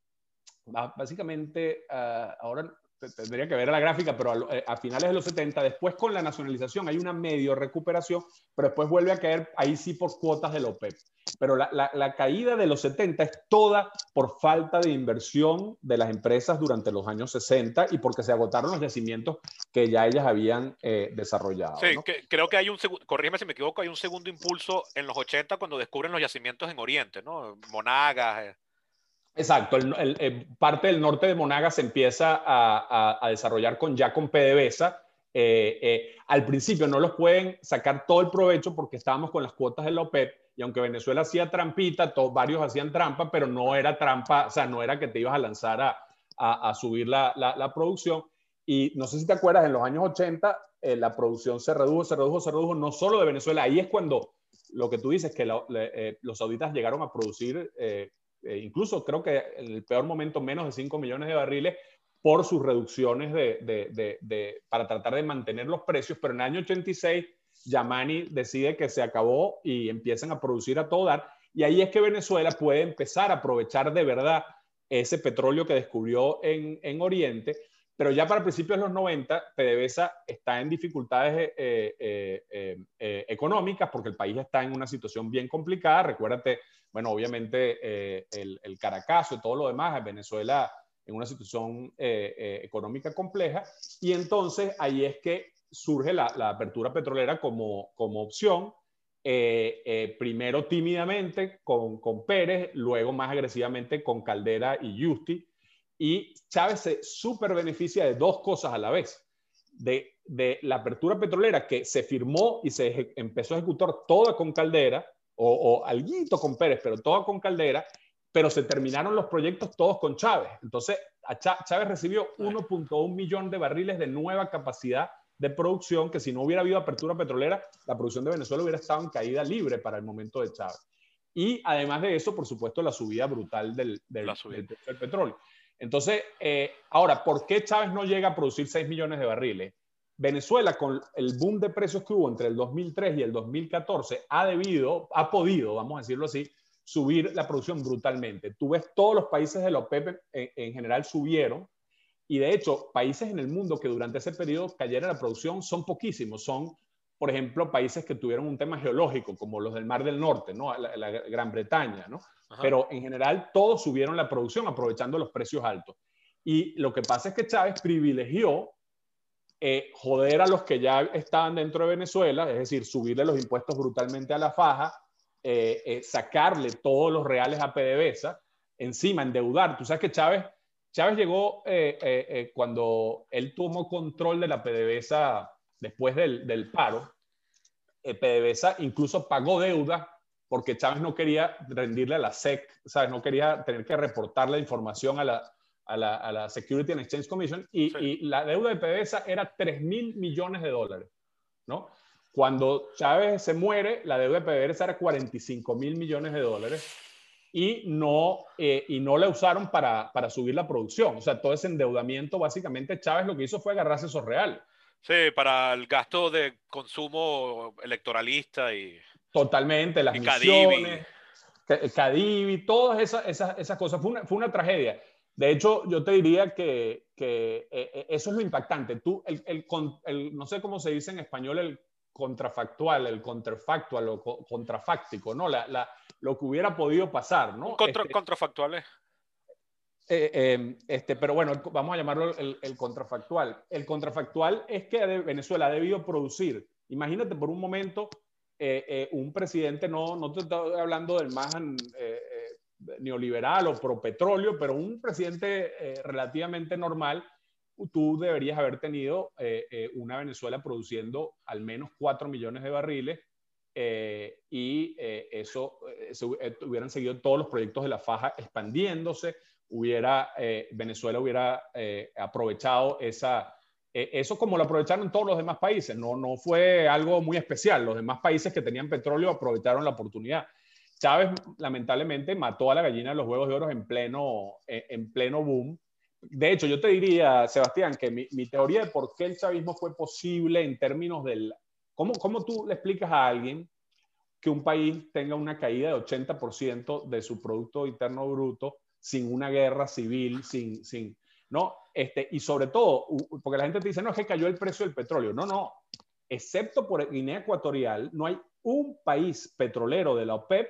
básicamente, ah, ahora tendría que ver la gráfica, pero eh, a, finales de los 70, después con la nacionalización hay una medio recuperación, pero después vuelve a caer ahí sí por cuotas del OPEP. Pero la, la, caída de los 70 es toda por falta de inversión de las empresas durante los años 60 y porque se agotaron los yacimientos que ya ellas habían eh, desarrollado. Sí, creo que hay un segundo, corrígeme si me equivoco, hay un segundo impulso en los 80 cuando descubren los yacimientos en Oriente, ¿no? Monagas. Eh. Exacto, eh, parte del norte de Monagas se empieza a, desarrollar con, ya con PDVSA. Eh, eh, al principio no los pueden sacar todo el provecho porque estábamos con las cuotas de la OPEP y aunque Venezuela hacía trampita, todos, varios hacían trampa, pero no era trampa, o sea, no era que te ibas a lanzar a, subir la, producción. Y no sé si te acuerdas, en los años 80 la producción se redujo, se redujo, se redujo, no solo de Venezuela, ahí es cuando lo que tú dices, que los sauditas llegaron a producir eh, incluso creo que el peor momento menos de 5 millones de barriles por sus reducciones de, para tratar de mantener los precios, pero en el año 86 Yamani decide que se acabó y empiezan a producir a todo dar, y ahí es que Venezuela puede empezar a aprovechar de verdad ese petróleo que descubrió en, en Oriente, pero ya para principios de los 90, PDVSA está en dificultades eh, eh, económicas porque el país está en una situación bien complicada. Recuérdate, bueno, obviamente eh, el, el Caracazo y todo lo demás, Venezuela en una situación eh, eh, económica compleja, y entonces ahí es que surge la, apertura petrolera como, como opción, primero tímidamente con, con, Pérez, luego más agresivamente con Caldera y Justi, y Chávez se super beneficia de dos cosas a la vez, de, de la apertura petrolera que se firmó y se empezó a ejecutar toda con Caldera, o, o alguito con Pérez, pero todo con Caldera, pero se terminaron los proyectos todos con Chávez. Entonces, Chávez recibió 1.1 millón de barriles de nueva capacidad de producción, que si no hubiera habido apertura petrolera, la producción de Venezuela hubiera estado en caída libre para el momento de Chávez. Y además de eso, por supuesto, la subida brutal del, del, petróleo. Entonces, eh, ahora, ¿por qué Chávez no llega a producir 6 millones de barriles? Venezuela, con el boom de precios que hubo entre el 2003 y el 2014, ha debido, ha podido, vamos a decirlo así, subir la producción brutalmente. Tú ves todos los países de la OPEP en, general subieron y de hecho países en el mundo que durante ese periodo cayera la producción son poquísimos. Son, por ejemplo, países que tuvieron un tema geológico como los del Mar del Norte, ¿no? la, Gran Bretaña, ¿no? Pero en general todos subieron la producción aprovechando los precios altos. Y lo que pasa es que Chávez privilegió eh, joder a los que ya estaban dentro de Venezuela, es decir, subirle los impuestos brutalmente a la faja, eh, eh, sacarle todos los reales a PDVSA, encima endeudar. Tú sabes que Chávez, Chávez llegó cuando él tomó control de la PDVSA después del, del paro, PDVSA incluso pagó deuda porque Chávez no quería rendirle a la SEC, ¿sabes? no quería tener que reportar la información a la, a la, Security and Exchange Commission y, la deuda de PDVSA era 3 mil millones de dólares, ¿no? Cuando Chávez se muere, la deuda de PDVSA era 45 mil millones de dólares y no, eh, y no la usaron para, para, subir la producción. O sea, todo ese endeudamiento, básicamente Chávez lo que hizo fue agarrarse esos real. Sí, para el gasto de consumo electoralista y... Totalmente, las y misiones, Cadivi, todas esas, esas, esas cosas. Fue una, fue una tragedia. De hecho, yo te diría que, que eh, eh, eso es lo impactante. Tú, el, el, no sé cómo se dice en español el contrafactual, el contrafactual o contrafáctico, ¿no? La, la, lo que hubiera podido pasar, ¿no? Contra, este, contrafactuales. Eh, este, pero bueno, vamos a llamarlo el, el, contrafactual. El contrafactual es que Venezuela ha debido producir, imagínate por un momento, un presidente, no, no te estoy hablando del más neoliberal o pro petróleo, pero un presidente eh, relativamente normal, tú deberías haber tenido eh, eh, una Venezuela produciendo al menos 4 millones de barriles y eso hubieran seguido todos los proyectos de la faja expandiéndose, hubiera, Venezuela hubiera aprovechado esa, eso como lo aprovecharon todos los demás países, no, no fue algo muy especial, los demás países que tenían petróleo aprovecharon la oportunidad. Chávez lamentablemente mató a la gallina de los huevos de oro en pleno, eh, en pleno boom. De hecho, yo te diría, Sebastián, que mi, teoría de por qué el chavismo fue posible en términos del... ¿Cómo, ¿Cómo tú le explicas a alguien que un país tenga una caída de 80% de su Producto Interno Bruto sin una guerra civil, sin... sin ¿no? Este, y sobre todo, porque la gente te dice, no, es que cayó el precio del petróleo. No, no. Excepto por Guinea Ecuatorial, no hay un país petrolero de la OPEP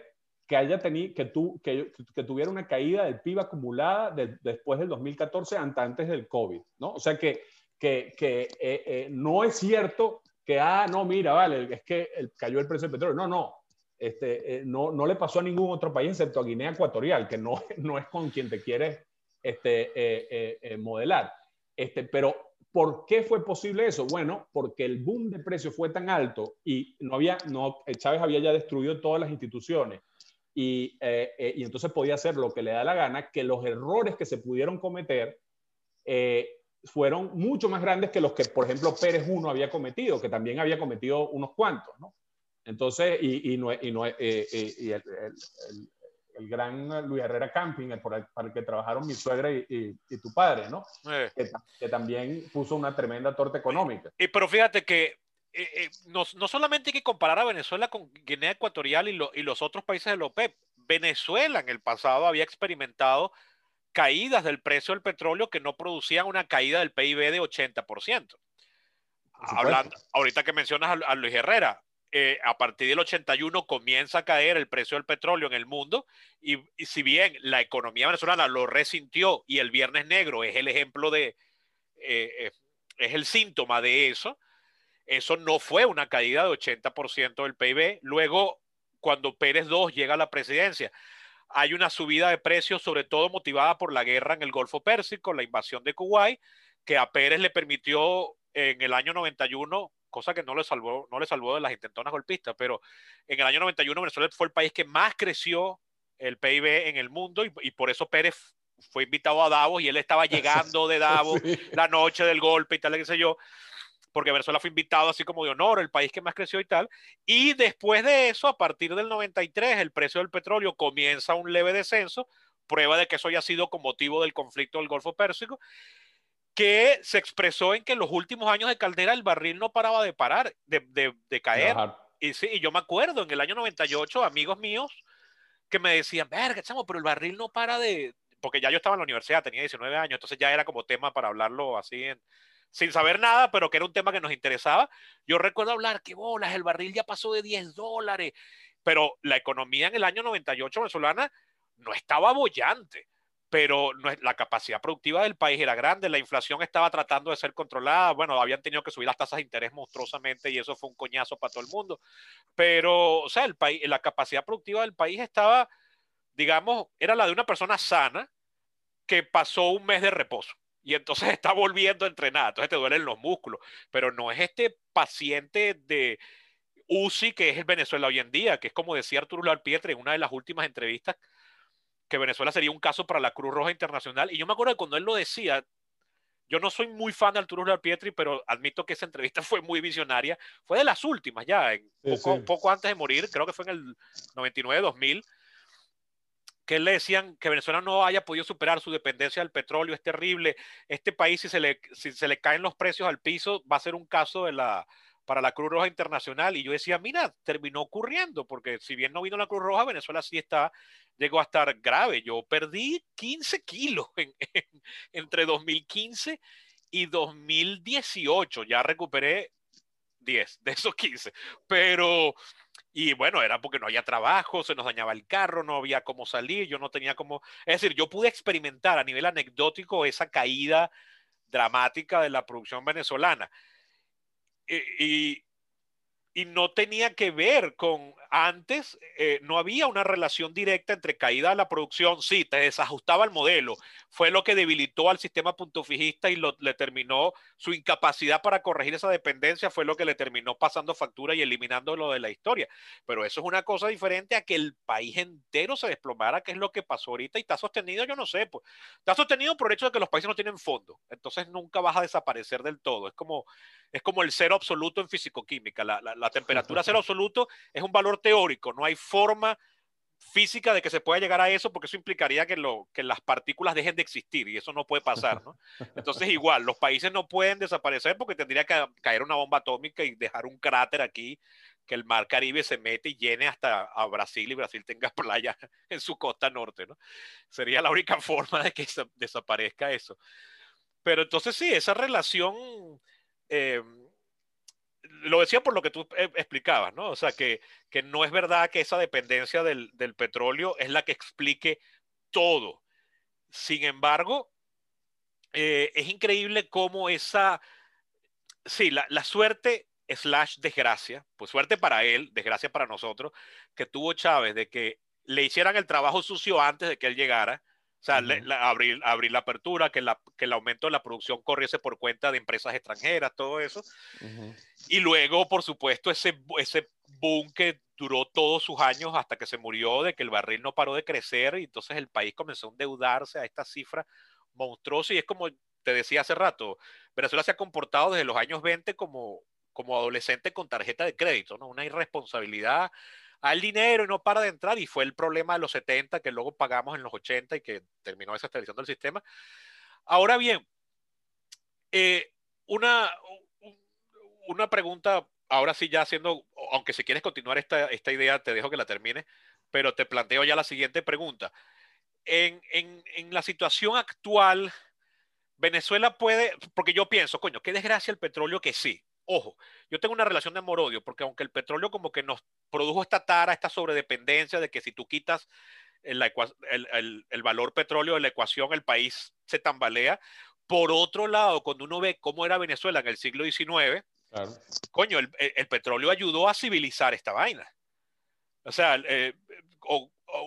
que haya tenido, que, tu, que, que, tuviera una caída del PIB acumulada después del 2014 antes del COVID, ¿no? O sea que, que, que eh, eh, no es cierto que, ah, no, mira, vale, es que el, cayó el precio del petróleo. No, no. este, no, no, le pasó a ningún otro país excepto a Guinea Ecuatorial, que no, no es con quien te quieres este, modelar. Este, pero, ¿por qué fue posible eso? Bueno, porque el boom de precios fue tan alto y no había, no, Chávez había ya destruido todas las instituciones y, eh, eh, y, entonces podía hacer lo que le da la gana, que los errores que se pudieron cometer eh, fueron mucho más grandes que los que, por ejemplo, Pérez uno había cometido, que también había cometido unos cuantos, ¿no? Entonces, y, y, no, y, no, y el, el, gran Luis Herrera Camping, el, para el que trabajaron mi suegra y, tu padre, ¿no? Que, que, también puso una tremenda torta económica. Y, pero fíjate que eh, eh, no, no, solamente hay que comparar a Venezuela con Guinea Ecuatorial y, y los otros países de la OPEP. Venezuela en el pasado había experimentado caídas del precio del petróleo que no producían una caída del PIB de 80%. Hablando, ahorita que mencionas a, Luis Herrera, eh, a partir del 81 comienza a caer el precio del petróleo en el mundo y, y, si bien la economía venezolana lo resintió y el Viernes Negro es el ejemplo de, es el síntoma de eso, eso no fue una caída de 80% del PIB. Luego, cuando Pérez II llega a la presidencia, hay una subida de precios, sobre todo motivada por la guerra en el Golfo Pérsico, la invasión de Kuwait, que a Pérez le permitió en el año 91, cosa que no le salvó, no le salvó de las intentonas golpistas, pero en el año 91 Venezuela fue el país que más creció el PIB en el mundo y, y por eso Pérez fue invitado a Davos y él estaba llegando de Davos sí. la noche del golpe y tal, qué sé yo porque Venezuela fue invitado así como de honor, el país que más creció y tal. Y después de eso, a partir del 93, el precio del petróleo comienza un leve descenso, prueba de que eso haya sido con motivo del conflicto del Golfo Pérsico, que se expresó en que en los últimos años de Caldera el barril no paraba de parar, de, de, de caer. Y sí, y yo me acuerdo en el año 98, amigos míos que me decían, verga, chamo, pero el barril no para de, porque ya yo estaba en la universidad, tenía 19 años, entonces ya era como tema para hablarlo así en, sin saber nada, pero que era un tema que nos interesaba. Yo recuerdo hablar que bolas, el barril ya pasó de 10 dólares, pero la economía en el año 98 venezolana no estaba bollante, pero no, la capacidad productiva del país era grande, la inflación estaba tratando de ser controlada, bueno, habían tenido que subir las tasas de interés monstruosamente y eso fue un coñazo para todo el mundo, pero, o sea, el país, la capacidad productiva del país estaba, digamos, era la de una persona sana que pasó un mes de reposo y entonces está volviendo a entrenar, entonces te duelen los músculos, pero no es este paciente de UCI que es el Venezuela hoy en día, que es como decía Arturo Alpietre en una de las últimas entrevistas, que Venezuela sería un caso para la Cruz Roja Internacional, y yo me acuerdo que cuando él lo decía, yo no soy muy fan de Arturo Alpietri, pero admito que esa entrevista fue muy visionaria, fue de las últimas ya, en sí, poco, sí. poco antes de morir, creo que fue en el 99-2000, que le decían que Venezuela no haya podido superar su dependencia del petróleo, es terrible. Este país, si se le, si se le caen los precios al piso, va a ser un caso de la, para la Cruz Roja Internacional. Y yo decía, mira, terminó ocurriendo, porque si bien no vino la Cruz Roja, Venezuela sí está, llegó a estar grave. Yo perdí 15 kilos en, en, entre 2015 y 2018. Ya recuperé 10 de esos 15. Pero y bueno, era porque no había trabajo, se nos dañaba el carro, no había cómo salir, yo no tenía cómo... Es decir, yo pude experimentar a nivel anecdótico esa caída dramática de la producción venezolana. Y, y, y no tenía que ver con antes, eh, no había una relación directa entre caída de la producción, sí, te desajustaba el modelo, fue lo que debilitó al sistema punto fijista y lo, le terminó su incapacidad para corregir esa dependencia, fue lo que le terminó pasando factura y eliminando lo de la historia. Pero eso es una cosa diferente a que el país entero se desplomara, que es lo que pasó ahorita y está sostenido, yo no sé, pues, está sostenido por el hecho de que los países no tienen fondo, entonces nunca vas a desaparecer del todo, es como, es como el cero absoluto en fisicoquímica, la, la, la temperatura cero absoluto es un valor teórico, no hay forma física de que se pueda llegar a eso, porque eso implicaría que, lo, que las partículas dejen de existir y eso no puede pasar, ¿no? Entonces igual, los países no pueden desaparecer porque tendría que caer una bomba atómica y dejar un cráter aquí, que el mar Caribe se mete y llene hasta a Brasil y Brasil tenga playa en su costa norte, ¿no? Sería la única forma de que desaparezca eso. Pero entonces sí, esa relación... Eh, lo decía por lo que tú eh, explicabas, ¿no? O sea, que, que no es verdad que esa dependencia del, del, petróleo es la que explique todo. Sin embargo, eh, es increíble cómo esa, sí, la, la, suerte slash desgracia, pues suerte para él, desgracia para nosotros, que tuvo Chávez de que le hicieran el trabajo sucio antes de que él llegara. O sea, abrir, abrir la apertura, que, la, que el aumento de la producción corriese por cuenta de empresas extranjeras, todo eso. Y luego, por supuesto, ese, ese boom que duró todos sus años hasta que se murió, de que el barril no paró de crecer y entonces el país comenzó a endeudarse a esta cifra monstruosa. Y es como te decía hace rato, Venezuela se ha comportado desde los años 20 como, como adolescente con tarjeta de crédito, ¿no? Una irresponsabilidad al dinero y no para de entrar. Y fue el problema de los 70 que luego pagamos en los 80 y que terminó desestabilizando del sistema. Ahora bien, eh, una, una pregunta, ahora sí ya haciendo, aunque si quieres continuar esta, esta idea, te dejo que la termine, pero te planteo ya la siguiente pregunta. En, en, en la situación actual, Venezuela puede, porque yo pienso, coño, qué desgracia el petróleo que sí. Ojo, yo tengo una relación de amor-odio, porque aunque el petróleo como que nos produjo esta tara, esta sobredependencia de que si tú quitas el, el, valor petróleo de la ecuación, el país se tambalea. Por otro lado, cuando uno ve cómo era Venezuela en el siglo XIX, coño, el, petróleo ayudó a civilizar esta vaina. O sea, eh,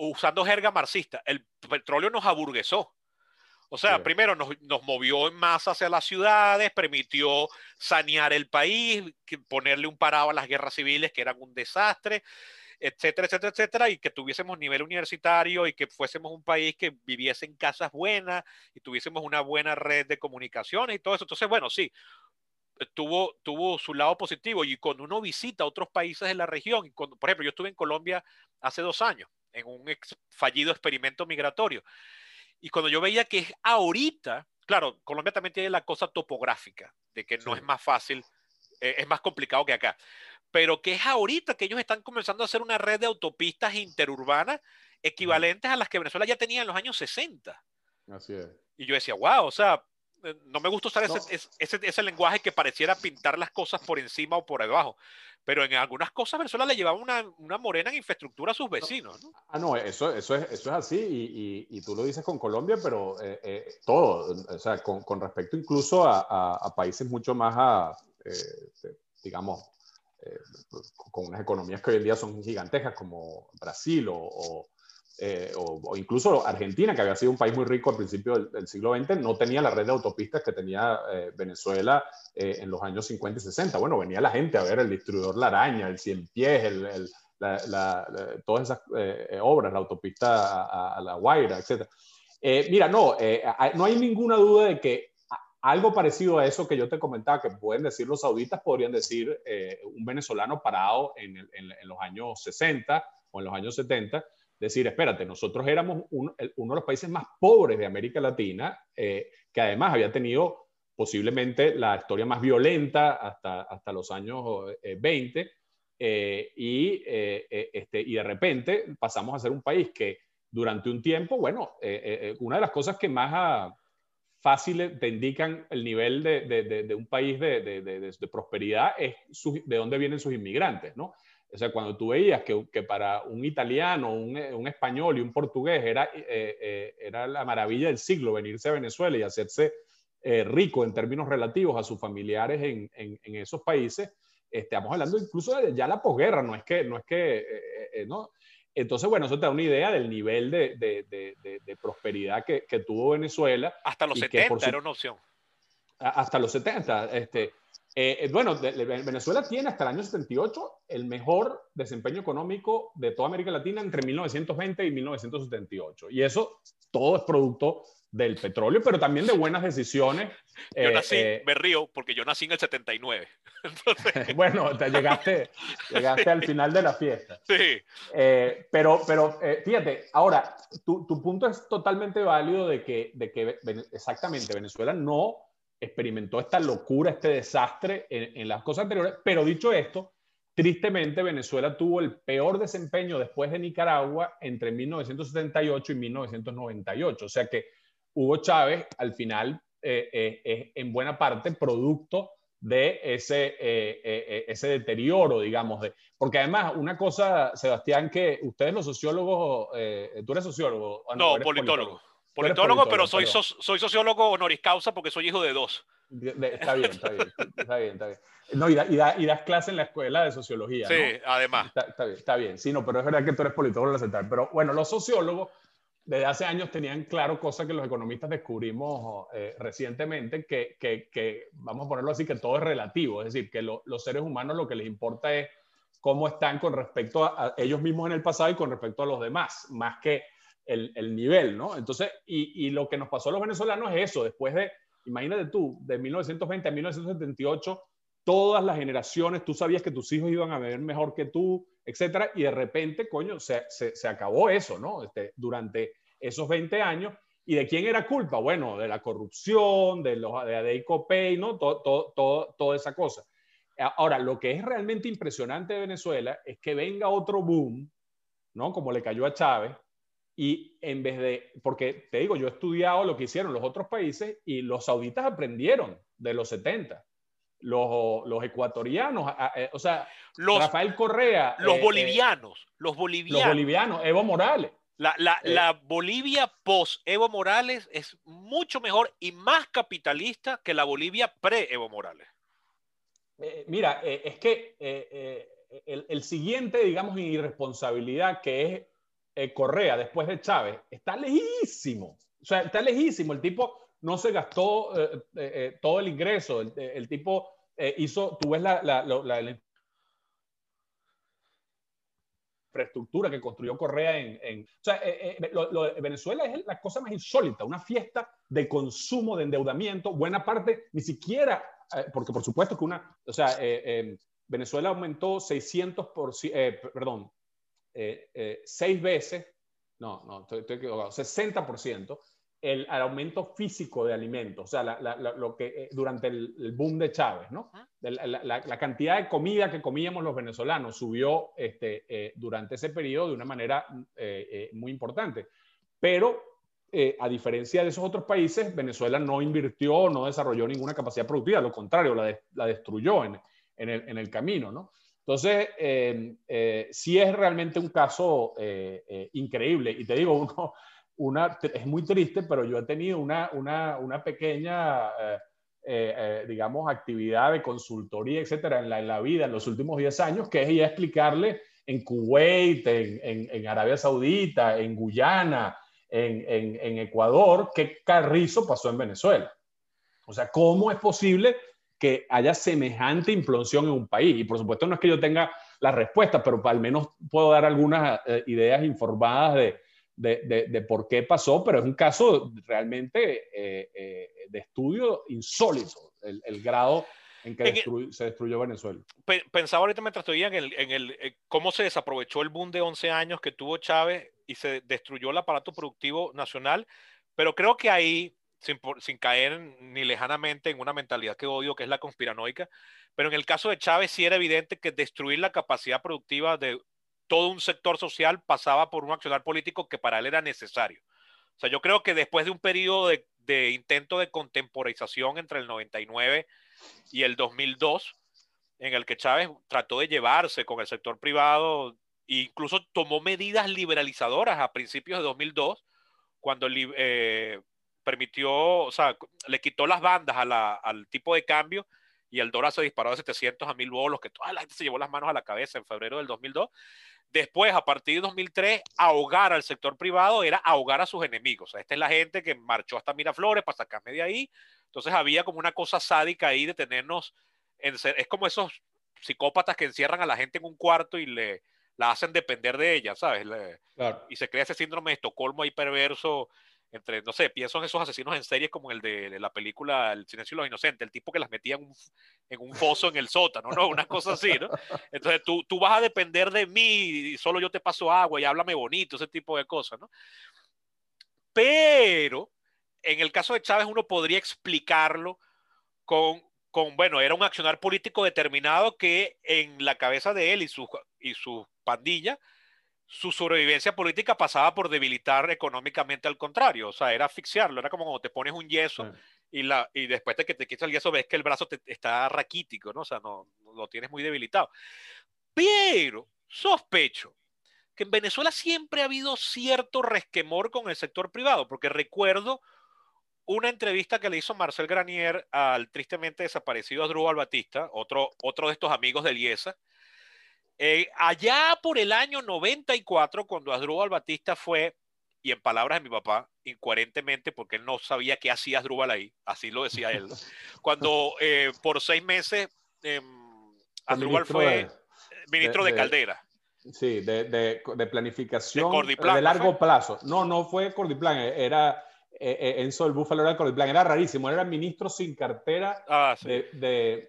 usando jerga marxista, el petróleo nos aburguesó. O sea, primero nos, movió en masa hacia las ciudades, permitió sanear el país, ponerle un parado a las guerras civiles que eran un desastre, etcétera, etcétera, etcétera, y que tuviésemos nivel universitario y que fuésemos un país que viviese en casas buenas y tuviésemos una buena red de comunicaciones y todo eso. Entonces, bueno, sí, tuvo, tuvo su lado positivo y cuando uno visita otros países de la región, por ejemplo, yo estuve en Colombia hace dos años en un fallido experimento migratorio y cuando yo veía que es ahorita, claro, Colombia también tiene la cosa topográfica, de que no es más fácil, eh, es más complicado que acá, pero que es ahorita que ellos están comenzando a hacer una red de autopistas interurbanas equivalentes a las que Venezuela ya tenía en los años 60. Así es. Y yo decía, wow, o sea, no me gusta usar ese, ese, ese, lenguaje que pareciera pintar las cosas por encima o por debajo, pero en algunas cosas Venezuela le llevaba una, una morena en infraestructura a sus vecinos. ¿no? Ah, no, eso, eso, es, eso es así y, y, tú lo dices con Colombia, pero eh, eh, todo, o sea, con, con respecto incluso a, a, países mucho más, a, digamos, con unas economías que hoy en día son gigantescas como Brasil o eh, o, incluso Argentina, que había sido un país muy rico al principio del, siglo XX, no tenía la red de autopistas que tenía eh, Venezuela eh, en los años 50 y 60. Bueno, venía la gente a ver el distribuidor La Araña, el Cien Pies, el, todas esas obras, la autopista a, La Guaira, etc. mira, no, no hay ninguna duda de que algo parecido a eso que yo te comentaba, que pueden decir los sauditas, podrían decir un venezolano parado en, en los años 60 o en los años 70 decir, espérate, nosotros éramos uno de los países más pobres de América Latina, eh, que además había tenido posiblemente la historia más violenta hasta, hasta los años 20, eh, eh, y, este, y de repente pasamos a ser un país que durante un tiempo, bueno, una de las cosas que más ah, fáciles te indican el nivel de, de, de un país de, prosperidad es de dónde vienen sus inmigrantes, ¿no? O sea, cuando tú veías que, que para un italiano, un, un, español y un portugués era, eh, eh, era la maravilla del siglo venirse a Venezuela y hacerse eh, rico en términos relativos a sus familiares en, en, esos países, estamos hablando incluso de ya la posguerra, no es que, no es que, ¿no? Entonces, bueno, eso te da una idea del nivel de, de, de, prosperidad que, que, tuvo Venezuela. Hasta los 70 era una opción. Hasta los 70, este, eh, eh, bueno, Venezuela tiene hasta el año 78 el mejor desempeño económico de toda América Latina entre 1920 y 1978. Y eso todo es producto del petróleo, pero también de buenas decisiones. Yo eh, nací, me río, porque yo nací en el 79. bueno, te llegaste, llegaste al final de la fiesta. Sí. pero, pero fíjate, ahora, tu, tu, punto es totalmente válido de que, de que exactamente Venezuela no experimentó esta locura, este desastre en, las cosas anteriores. Pero dicho esto, tristemente Venezuela tuvo el peor desempeño después de Nicaragua entre 1978 y 1998. O sea que Hugo Chávez al final eh, eh, es en buena parte producto de ese, eh, ese deterioro, digamos. De, porque además, una cosa, Sebastián, que ustedes los sociólogos, tú eres sociólogo. No, politólogo. Politólogo, pero soy, soy sociólogo honoris causa porque soy hijo de dos. está bien, está bien, está bien, está bien. No, y, das clase en la escuela de sociología. Sí, además. Está, bien, está bien. Sí, no, pero es verdad que tú eres politólogo central. Pero bueno, los sociólogos desde hace años tenían claro cosas que los economistas descubrimos eh, recientemente, que, que, que, vamos a ponerlo así, que todo es relativo. Es decir, que los seres humanos lo que les importa es cómo están con respecto a, ellos mismos en el pasado y con respecto a los demás, más que el, el nivel, ¿no? Entonces, y, lo que nos pasó a los venezolanos es eso, después de, imagínate tú, de 1920 a 1978, todas las generaciones, tú sabías que tus hijos iban a ver mejor que tú, etcétera, y de repente, coño, se, acabó eso, ¿no? Este, durante esos 20 años. ¿Y de quién era culpa? Bueno, de la corrupción, de los de ¿no? Todo, todo, todo, toda esa cosa. Ahora, lo que es realmente impresionante de Venezuela es que venga otro boom, ¿no? Como le cayó a Chávez, y en vez de, porque te digo, yo he estudiado lo que hicieron los otros países y los sauditas aprendieron de los 70 los, ecuatorianos, eh, o sea, los, Rafael Correa. Los eh, eh, bolivianos, los bolivianos. Los bolivianos, Evo Morales. La, la, la, Bolivia post Evo Morales es mucho mejor y más capitalista que la Bolivia pre Evo Morales. mira, es que el, el, siguiente, digamos, irresponsabilidad que es Correa después de Chávez está lejísimo. O sea, está lejísimo. El tipo no se gastó eh, eh, eh, todo el ingreso. El, tipo hizo, tú ves la, infraestructura que construyó Correa en... o sea, Venezuela es la cosa más insólita, una fiesta de consumo, de endeudamiento, buena parte, ni siquiera, porque por supuesto que una, o sea, Venezuela aumentó 600 por, perdón, seis veces, no, no, estoy, estoy equivocado, 60% el, aumento físico de alimentos, o sea, lo que eh, durante el, boom de Chávez, ¿no? La, cantidad de comida que comíamos los venezolanos subió este, eh, durante ese periodo de una manera eh, muy importante. Pero, a diferencia de esos otros países, Venezuela no invirtió, no desarrolló ninguna capacidad productiva, lo contrario, la, destruyó en, en, el, en, el, camino, ¿no? Entonces, sí es realmente un caso increíble. Y te digo, uno, una, es muy triste, pero yo he tenido una, una, una pequeña, eh, eh, eh, digamos, actividad de consultoría, etcétera, en la, en la, vida en los últimos 10 años, que es ya explicarle en Kuwait, en, en, Arabia Saudita, en Guyana, en, en, Ecuador, qué carrizo pasó en Venezuela. O sea, ¿cómo es posible que haya semejante implosión en un país? Y por supuesto no es que yo tenga la respuesta, pero al menos puedo dar algunas ideas informadas de, de, de, por qué pasó, pero es un caso realmente eh, eh, de estudio insólito, el, el grado en que se destruyó Venezuela. Pensaba ahorita mientras estudiaba en, el, en el, eh, cómo se desaprovechó el boom de 11 años que tuvo Chávez y se destruyó el aparato productivo nacional, pero creo que ahí, sin, sin caer ni lejanamente en una mentalidad que odio, que es la conspiranoica, pero en el caso de Chávez sí era evidente que destruir la capacidad productiva de todo un sector social pasaba por un accionar político que para él era necesario. O sea, yo creo que después de un periodo de, intento de contemporización entre el 99 y el 2002, en el que Chávez trató de llevarse con el sector privado e incluso tomó medidas liberalizadoras a principios de 2002, cuando eh, permitió, o sea, le quitó las bandas al tipo de cambio y el dólar se disparó de 700 a 1000 bolos, que toda la gente se llevó las manos a la cabeza en febrero del 2002. Después, a partir de 2003, ahogar al sector privado era ahogar a sus enemigos. esta es la gente que marchó hasta Miraflores para sacarme de ahí. Entonces había como una cosa sádica ahí de tenernos, en, es como esos psicópatas que encierran a la gente en un cuarto y le la hacen depender de ella, ¿sabes? Y se crea ese síndrome de Estocolmo ahí perverso entre, no sé, pienso en esos asesinos en serie como el de, la película El silencio de los inocentes, el tipo que las metía en un, en foso en el sótano, ¿no? Una cosa así, ¿no? Entonces tú, tú vas a depender de mí y solo yo te paso agua y háblame bonito, ese tipo de cosas, ¿no? Pero en el caso de Chávez uno podría explicarlo con, con, bueno, era un accionar político determinado que en la cabeza de él y su, y su pandilla su sobrevivencia política pasaba por debilitar económicamente al contrario, o sea, era asfixiarlo, era como cuando te pones un yeso y, la, y después de que te quitas el yeso ves que el brazo te, está raquítico, ¿no? O sea, no, lo tienes muy debilitado. Pero sospecho que en Venezuela siempre ha habido cierto resquemor con el sector privado, porque recuerdo una entrevista que le hizo Marcel Granier al tristemente desaparecido Adrúbal Batista, otro, otro de estos amigos de IESA, eh, allá por el año 94, cuando Adrúbal Batista fue, y en palabras de mi papá, incoherentemente, porque él no sabía qué hacía Adrúbal ahí, así lo decía él, cuando eh, por seis meses eh, Adrúbal fue ministro de, Caldera. Sí, de, de planificación de, largo plazo. No, no fue Cordiplan, era eh, eh, Enzo el Búfalo era el plan. Era rarísimo, era ministro sin cartera ah, de,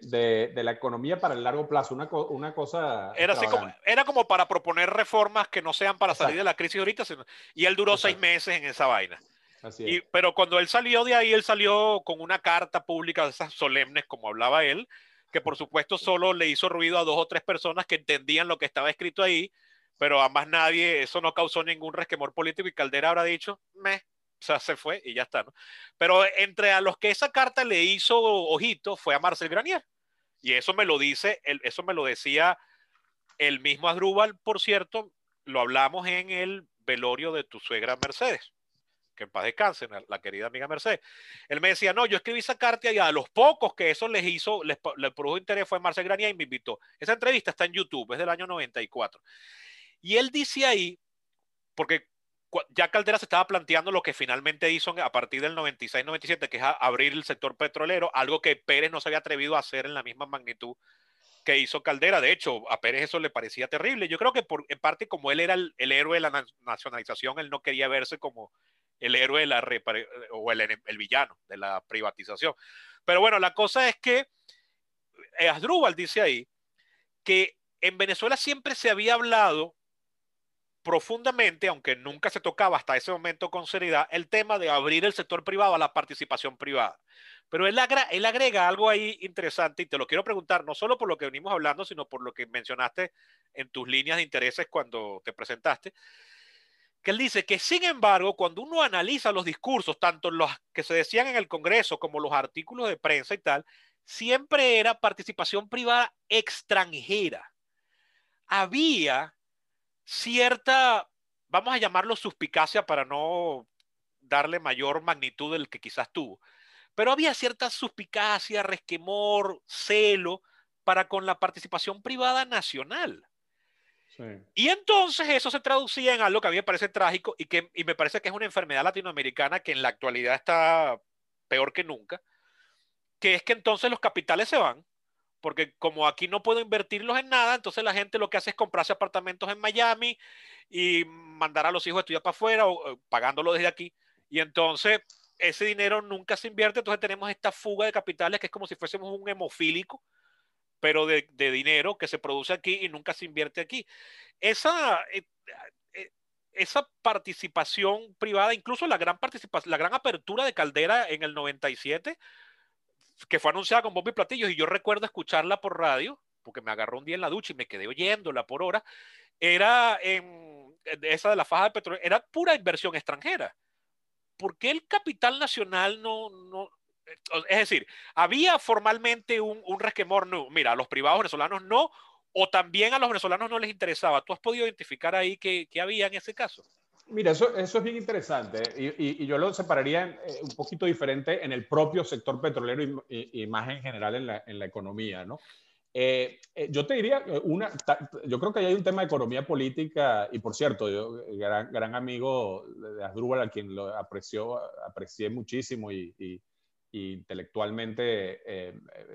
de, la economía para el largo plazo, una, una cosa... Era, así como, era como para proponer reformas que no sean para salir de la crisis ahorita, y él duró seis meses en esa vaina. Así pero cuando él salió de ahí, él salió con una carta pública de esas solemnes, como hablaba él, que por supuesto solo le hizo ruido a dos o tres personas que entendían lo que estaba escrito ahí, pero a más nadie, eso no causó ningún resquemor político y Caldera habrá dicho, me, o sea, se fue y ya está, ¿no? Pero entre a los que esa carta le hizo ojito fue a Marcel Granier. Y eso me lo dice, eso me lo decía el mismo Adrúbal, por cierto, lo hablamos en el velorio de tu suegra Mercedes, que en paz descanse, la querida amiga Mercedes. Él me decía, no, yo escribí esa carta y a los pocos que eso les hizo, les, les produjo interés fue Marcel Granier y me invitó. Esa entrevista está en YouTube, es del año 94. Y él dice ahí, porque ya Caldera se estaba planteando lo que finalmente hizo a partir del 96-97, que es abrir el sector petrolero, algo que Pérez no se había atrevido a hacer en la misma magnitud que hizo Caldera. De hecho, a Pérez eso le parecía terrible. Yo creo que por, en parte como él era el, héroe de la nacionalización, él no quería verse como el héroe de la o el, el, villano de la privatización. Pero bueno, la cosa es que eh, Asdrúbal dice ahí que en Venezuela siempre se había hablado profundamente, aunque nunca se tocaba hasta ese momento con seriedad, el tema de abrir el sector privado a la participación privada. Pero él, agrega algo ahí interesante y te lo quiero preguntar, no solo por lo que venimos hablando, sino por lo que mencionaste en tus líneas de intereses cuando te presentaste, que él dice que sin embargo, cuando uno analiza los discursos, tanto los que se decían en el Congreso como los artículos de prensa y tal, siempre era participación privada extranjera. Había cierta, vamos a llamarlo suspicacia para no darle mayor magnitud del que quizás tuvo, pero había cierta suspicacia, resquemor, celo para con la participación privada nacional. Y entonces eso se traducía en algo que a mí me parece trágico y que y me parece que es una enfermedad latinoamericana que en la actualidad está peor que nunca, que es que entonces los capitales se van porque como aquí no puedo invertirlos en nada, entonces la gente lo que hace es comprarse apartamentos en Miami y mandar a los hijos a estudiar para afuera pagándolo desde aquí. Y entonces ese dinero nunca se invierte, entonces tenemos esta fuga de capitales que es como si fuésemos un hemofílico, pero de, dinero que se produce aquí y nunca se invierte aquí. Esa, eh, eh, esa participación privada, incluso la gran participación, la gran apertura de Caldera en el 97, que fue anunciada con bombo y platillos y yo recuerdo escucharla por radio, porque me agarró un día en la ducha y me quedé oyéndola por hora, era en, esa de la faja de petróleo, era pura inversión extranjera. ¿Por qué el capital nacional no, no es decir, había formalmente un, un resquemor, no, mira, a los privados venezolanos no, o también a los venezolanos no les interesaba. ¿Tú has podido identificar ahí qué, qué había en ese caso? Mira, eso, eso es bien interesante y, yo lo separaría eh, un poquito diferente en el propio sector petrolero y, más en general en la, en la economía, ¿no? Eh, eh, yo te diría, una, yo creo que hay un tema de economía política y por cierto, yo, gran, gran amigo de Asdrúbal, a quien lo apreció, aprecié muchísimo y, intelectualmente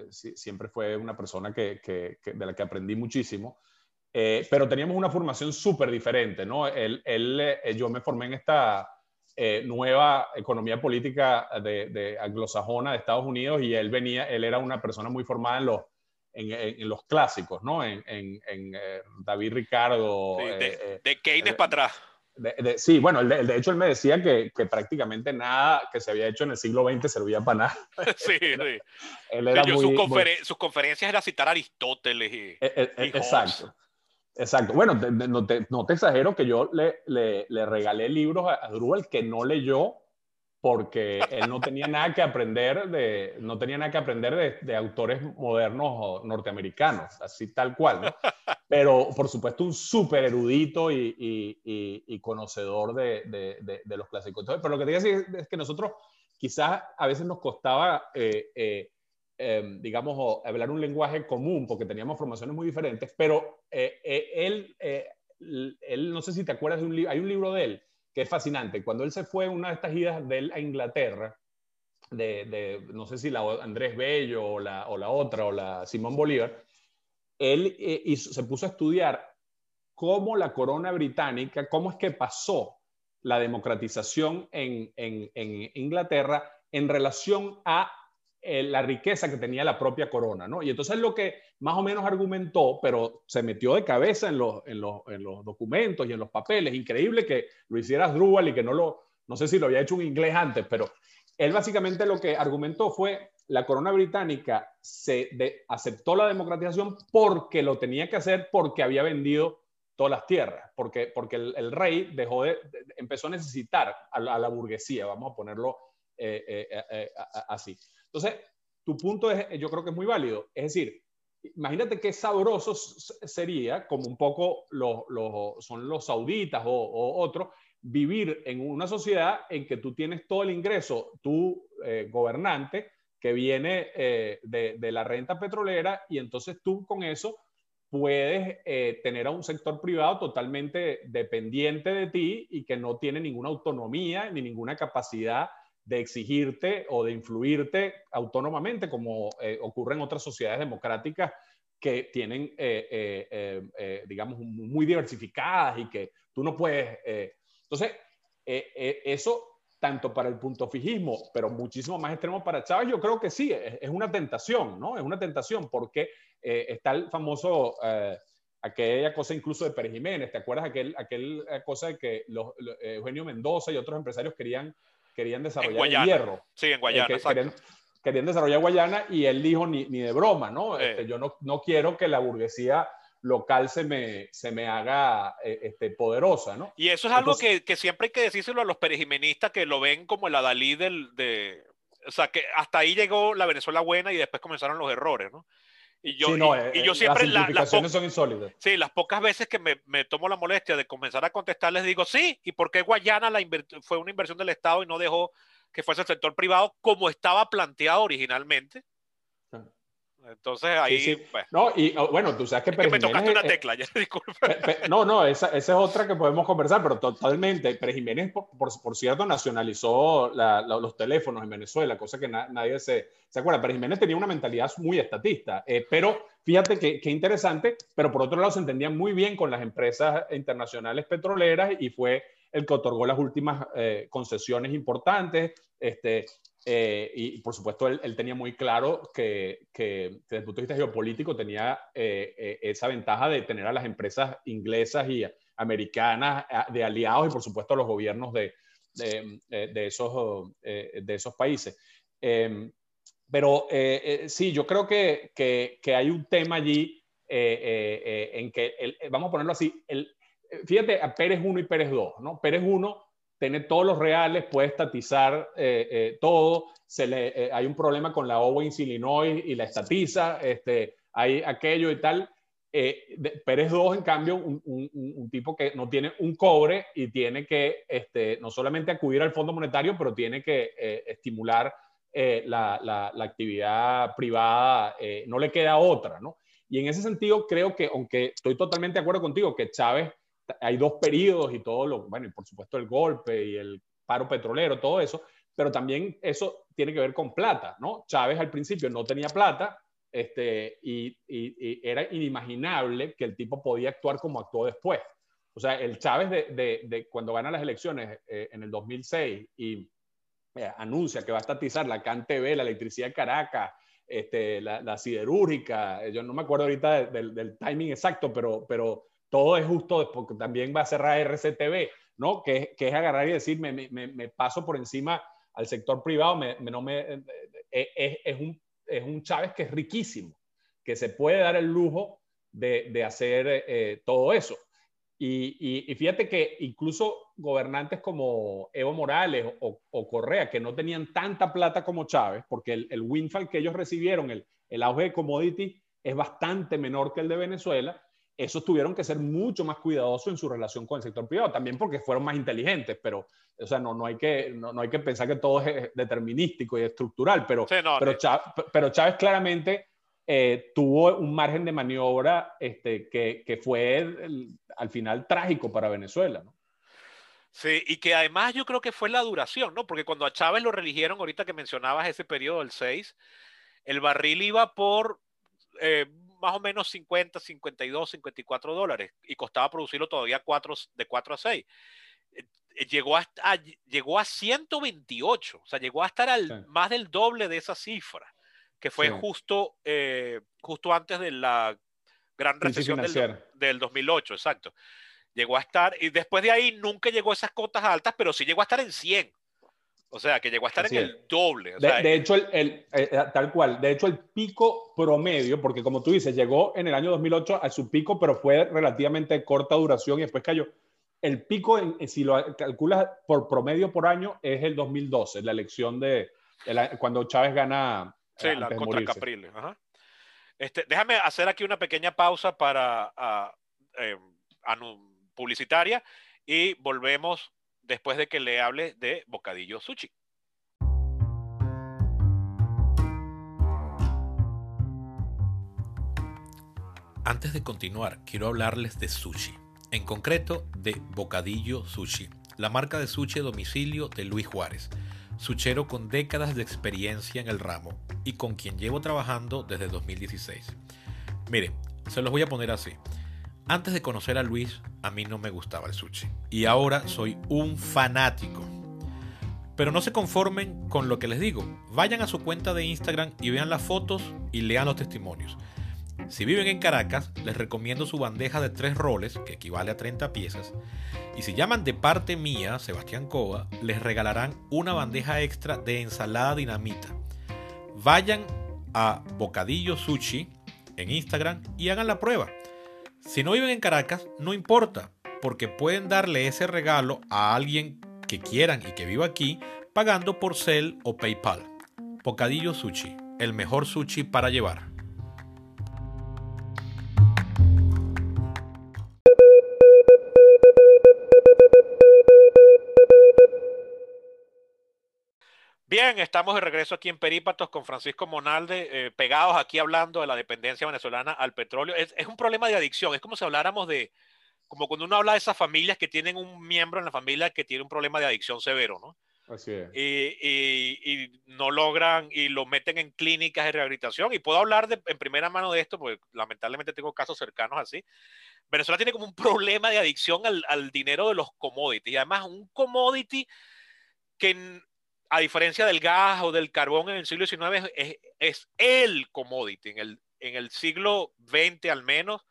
siempre fue una persona que, que, de la que aprendí muchísimo. Eh, pero teníamos una formación súper diferente, ¿no? Él, él, eh, yo me formé en esta eh, nueva economía política de, de, anglosajona de Estados Unidos y él venía, él era una persona muy formada en los, en, en, los clásicos, ¿no? En, en David Ricardo. de, de, Keynes para atrás. sí, bueno, de, hecho él me decía que, que, prácticamente nada que se había hecho en el siglo XX servía para nada. Sí, sí. él era muy, sus, conferencias era citar a Aristóteles y, e, e, e, Exacto. Exacto. Bueno, no, te, exagero que yo le, le, le regalé libros a, a que no leyó porque él no tenía nada que aprender de, no tenía nada que aprender de, de autores modernos norteamericanos, así tal cual, ¿no? pero por supuesto un súper erudito y, y, conocedor de, de, los clásicos. pero lo que te decir es que nosotros quizás a veces nos costaba, eh, eh, em, digamos, hablar un lenguaje común porque teníamos formaciones muy diferentes, pero eh, él, él, no sé si te acuerdas de un libro, hay un libro de él que es fascinante. Cuando él se fue una de estas idas de él a Inglaterra, de, no sé si la Andrés Bello o la, o la otra, o la Simón Bolívar, él se puso a estudiar cómo la corona británica, cómo es que pasó la democratización en, Inglaterra en relación a eh, la riqueza que tenía la propia corona, ¿no? Y entonces lo que más o menos argumentó, pero se metió de cabeza en los, en los, documentos y en los papeles, increíble que lo hiciera Drubal y que no lo, no sé si lo había hecho un inglés antes, pero él básicamente lo que argumentó fue la corona británica se aceptó la democratización porque lo tenía que hacer porque había vendido todas las tierras, porque, porque el, rey dejó de, empezó a necesitar a la, burguesía, vamos a ponerlo eh, eh, eh, así. Entonces, tu punto es, yo creo que es muy válido. Es decir, imagínate qué sabroso sería, como un poco son los sauditas o, otros, vivir en una sociedad en que tú tienes todo el ingreso, tu gobernante, que viene de, de la renta petrolera, y entonces tú con eso puedes eh, tener a un sector privado totalmente dependiente de ti y que no tiene ninguna autonomía ni ninguna capacidad de exigirte o de influirte autónomamente, como eh, ocurre en otras sociedades democráticas que tienen, eh, digamos, muy diversificadas y que tú no puedes... entonces, eso tanto para el punto fijismo, pero muchísimo más extremo para Chávez, yo creo que sí, es, una tentación, ¿no? Es una tentación porque eh, está el famoso, eh, aquella cosa incluso de Pérez Jiménez, ¿te acuerdas aquel, aquel eh, cosa de que los, Eugenio Mendoza y otros empresarios querían, querían desarrollar el hierro? Sí, en Guayana, querían, querían, desarrollar Guayana y él dijo ni, ni de broma, ¿no? Este, yo no, no quiero que la burguesía local se me, se me haga este, poderosa, ¿no? Y eso es algo que, que, siempre hay que decírselo a los perejimenistas que lo ven como el adalí del, de... O sea, que hasta ahí llegó la Venezuela buena y después comenzaron los errores, ¿no? Y yo, y, eh, yo siempre. Las son insólitas. Sí, las pocas veces que me, me, tomo la molestia de comenzar a contestar, les digo, sí, ¿y por qué Guayana la fue una inversión del Estado y no dejó que fuese el sector privado como estaba planteado originalmente? Entonces ahí. Pues, no, y oh, bueno, tú sabes que. Es que me tocaste una tecla, ya, disculpe. No, no, esa, esa, es otra que podemos conversar, pero totalmente. Pérez Jiménez, por, por, cierto, nacionalizó los teléfonos en Venezuela, cosa que nadie se, se acuerda. Pérez Jiménez tenía una mentalidad muy estatista, eh, pero fíjate que, que, interesante, pero por otro lado se entendía muy bien con las empresas internacionales petroleras y fue el que otorgó las últimas eh, concesiones importantes. Este, eh, y por supuesto, él, tenía muy claro que, desde el punto de vista geopolítico tenía eh, eh, esa ventaja de tener a las empresas inglesas y americanas de aliados y por supuesto a los gobiernos de, esos, de esos países. Pero sí, yo creo que, que, hay un tema allí en que, vamos a ponerlo así, el, fíjate Pérez 1 y Pérez 2, ¿no? Pérez 1 tiene todos los reales, puede estatizar eh, eh, todo. Se le, eh, hay un problema con la Owens, Illinois y la estatiza, este, hay aquello y tal. Pérez II, en cambio, un, tipo que no tiene un cobre y tiene que este, no solamente acudir al Fondo Monetario, pero tiene que estimular la, la, la, actividad privada, no le queda otra, ¿no? Y en ese sentido, creo que, aunque estoy totalmente de acuerdo contigo, que Chávez hay dos periodos y todo lo, bueno, y por supuesto el golpe y el paro petrolero, todo eso, pero también eso tiene que ver con plata, ¿no? Chávez al principio no tenía plata este, y, era inimaginable que el tipo podía actuar como actuó después. O sea, el Chávez de, de, cuando gana las elecciones eh, en el 2006 y eh, anuncia que va a estatizar la CanTV, la electricidad de Caracas, este, la, siderúrgica, yo no me acuerdo ahorita del, del timing exacto, pero, pero todo es justo porque también va a cerrar RCTV, ¿no? Que, que es agarrar y decir, me, me, me, paso por encima al sector privado, me, no eh, eh, es, es, un, es un Chávez que es riquísimo, que se puede dar el lujo de, de hacer eh, todo eso. Y, y, fíjate que incluso gobernantes como Evo Morales o, o, Correa, que no tenían tanta plata como Chávez, porque el, el windfall que ellos recibieron, el, el auge de commodity, es bastante menor que el de Venezuela, esos tuvieron que ser mucho más cuidadosos en su relación con el sector privado, también porque fueron más inteligentes, pero, o sea, no, no, hay, que, no, hay que pensar que todo es determinístico y estructural, pero, pero, Chávez, pero, Chávez, claramente eh, tuvo un margen de maniobra este, que, que fue al final trágico para Venezuela, ¿no? Sí, y que además yo creo que fue la duración, ¿no? Porque cuando a Chávez lo religieron, ahorita que mencionabas ese periodo del 6, el barril iba por eh, más o menos 50, 52, 54 dólares y costaba producirlo todavía de 4 a 6. Eh, llegó, hasta, llegó a 128, o sea, llegó a estar al, más del doble de esa cifra, que fue justo, eh, justo antes de la gran recesión del, del 2008, exacto. Llegó a estar, y después de ahí nunca llegó a esas cotas altas, pero sí llegó a estar en 100. O sea, que llegó a estar en el doble. de, hecho, el, el, eh, eh, tal cual, de hecho el pico promedio, porque como tú dices, llegó en el año 2008 a su pico, pero fue relativamente corta duración y después cayó. El pico, en, si lo calculas por promedio por año, es el 2012, la elección de, cuando Chávez gana. Sí, la contra Capriles. Este, déjame hacer aquí una pequeña pausa para uh, publicitaria y volvemos después de que le hable de Bocadillo Sushi. Antes de continuar, quiero hablarles de sushi, en concreto de Bocadillo Sushi, la marca de sushi a domicilio de Luis Juárez, suchero con décadas de experiencia en el ramo y con quien llevo trabajando desde 2016. Miren, se los voy a poner así. Antes de conocer a Luis, a mí no me gustaba el sushi. Y ahora soy un fanático. Pero no se conformen con lo que les digo. Vayan a su cuenta de Instagram y vean las fotos y lean los testimonios. Si viven en Caracas, les recomiendo su bandeja de tres roles, que equivale a 30 piezas. Y si llaman de parte mía, Sebastián Cova, les regalarán una bandeja extra de ensalada dinamita. Vayan a Bocadillo Sushi en Instagram y hagan la prueba. Si no viven en Caracas, no importa, porque pueden darle ese regalo a alguien que quieran y que viva aquí pagando por Cel o PayPal. Bocadillo Sushi, el mejor sushi para llevar. Bien, estamos de regreso aquí en Perípatos con Francisco Monalde, eh, pegados aquí hablando de la dependencia venezolana al petróleo. Es, un problema de adicción, es como si habláramos de, como cuando uno habla de esas familias que tienen un miembro en la familia que tiene un problema de adicción severo, ¿no? Así es. Y, no logran y lo meten en clínicas de rehabilitación. Y puedo hablar de, en primera mano de esto, porque lamentablemente tengo casos cercanos así. Venezuela tiene como un problema de adicción al, al dinero de los commodities. Y además un commodity que a diferencia del gas o del carbón en el siglo XIX, es, el commodity. En el, en el siglo XX al menos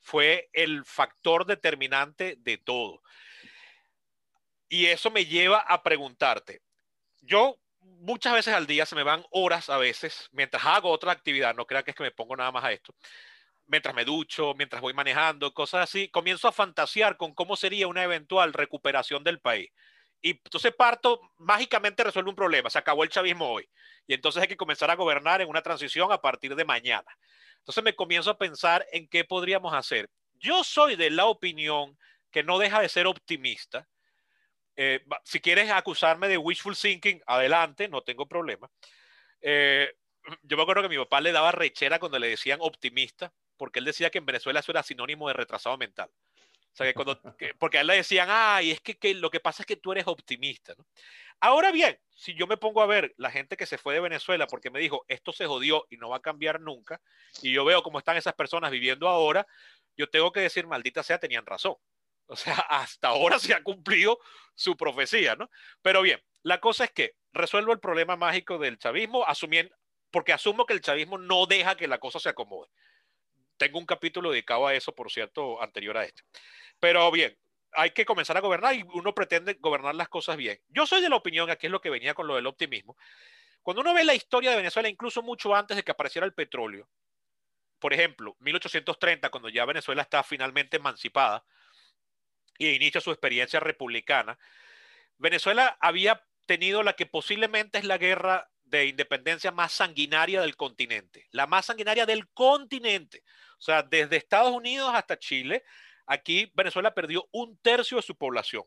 fue el factor determinante de todo. Y eso me lleva a preguntarte, yo muchas veces al día se me van horas a veces, mientras hago otra actividad, no crean que es que me pongo nada más a esto, mientras me ducho, mientras voy manejando, cosas así, comienzo a fantasear con cómo sería una eventual recuperación del país. Y entonces parto, mágicamente resuelve un problema, se acabó el chavismo hoy. Y entonces hay que comenzar a gobernar en una transición a partir de mañana. Entonces me comienzo a pensar en qué podríamos hacer. Yo soy de la opinión que no deja de ser optimista. Eh, si quieres acusarme de wishful thinking, adelante, no tengo problema. Eh, yo me acuerdo que mi papá le daba rechera cuando le decían optimista, porque él decía que en Venezuela eso era sinónimo de retrasado mental. O sea, que cuando, porque a él le decían, ay, es que, que, lo que pasa es que tú eres optimista. ¿no? Ahora bien, si yo me pongo a ver la gente que se fue de Venezuela porque me dijo, esto se jodió y no va a cambiar nunca, y yo veo cómo están esas personas viviendo ahora, yo tengo que decir, maldita sea, tenían razón. O sea, hasta ahora se ha cumplido su profecía, ¿no? Pero bien, la cosa es que resuelvo el problema mágico del chavismo, asumiendo, porque asumo que el chavismo no deja que la cosa se acomode. Tengo un capítulo dedicado a eso, por cierto, anterior a este. Pero bien, hay que comenzar a gobernar y uno pretende gobernar las cosas bien. Yo soy de la opinión, aquí es lo que venía con lo del optimismo. Cuando uno ve la historia de Venezuela, incluso mucho antes de que apareciera el petróleo, por ejemplo, 1830, cuando ya Venezuela está finalmente emancipada y inicia su experiencia republicana, Venezuela había tenido la que posiblemente es la guerra de independencia más sanguinaria del continente, la más sanguinaria del continente. O sea, desde Estados Unidos hasta Chile, aquí Venezuela perdió un tercio de su población.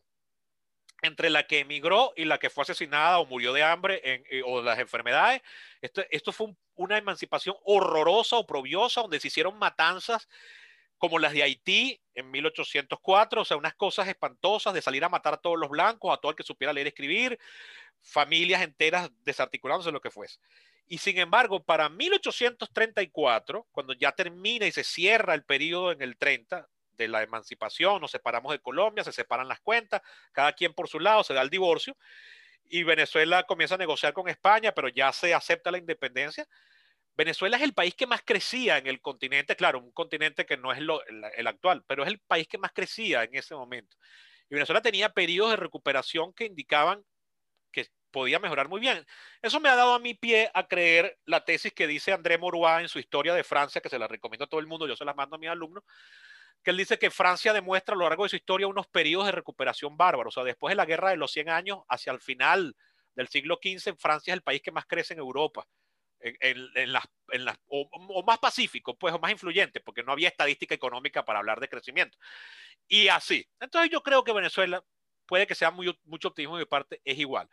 Entre la que emigró y la que fue asesinada o murió de hambre eh, o las enfermedades. Esto fue una emancipación horrorosa, oprobiosa, donde se hicieron matanzas como las de Haití en 1804, o sea, unas cosas espantosas de salir a matar a todos los blancos, a todo el que supiera leer y escribir, familias enteras desarticulándose, lo que fuese. Y sin embargo, para 1834, cuando ya termina y se cierra el periodo en el 30 de la emancipación, nos separamos de Colombia, se separan las cuentas, cada quien por su lado, se da el divorcio, y Venezuela comienza a negociar con España, pero ya se acepta la independencia. Venezuela es el país que más crecía en el continente, claro, un continente que no es el, actual, pero es el país que más crecía en ese momento. Y Venezuela tenía periodos de recuperación que indicaban que podía mejorar muy bien. Eso me ha dado a mi pie a creer la tesis que dice André Morois en su historia de Francia, que se la recomiendo a todo el mundo, yo se la mando a mis alumnos, que él dice que Francia demuestra a lo largo de su historia unos periodos de recuperación bárbaros. O sea, después de la guerra de los 100 años, hacia el final del siglo XV, Francia es el país que más crece en Europa en, las, en las o, más pacífico, pues, o más influyente, porque no había estadística económica para hablar de crecimiento. Y así. Entonces yo creo que Venezuela, puede que sea muy, mucho optimismo de mi parte, es igual.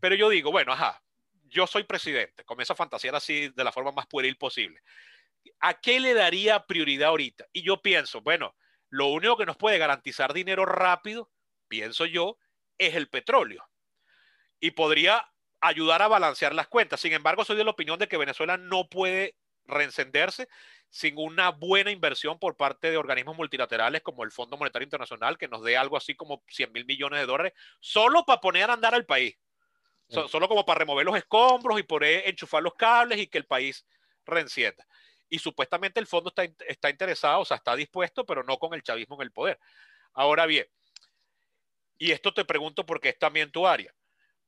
Pero yo digo, bueno, ajá, yo soy presidente, comienzo a fantasear así de la forma más pueril posible. ¿A qué le daría prioridad ahorita? Y yo pienso, bueno, lo único que nos puede garantizar dinero rápido, pienso yo, es el petróleo. Y podría ayudar a balancear las cuentas. Sin embargo, soy de la opinión de que Venezuela no puede reencenderse sin una buena inversión por parte de organismos multilaterales como el Fondo Monetario Internacional, que nos dé algo así como 100 mil millones de dólares, solo para poner a andar al país. solo como para remover los escombros y poder enchufar los cables y que el país reencienda. Y supuestamente el fondo está, está interesado, o sea, está dispuesto, pero no con el chavismo en el poder. Ahora bien, y esto te pregunto porque es también tu área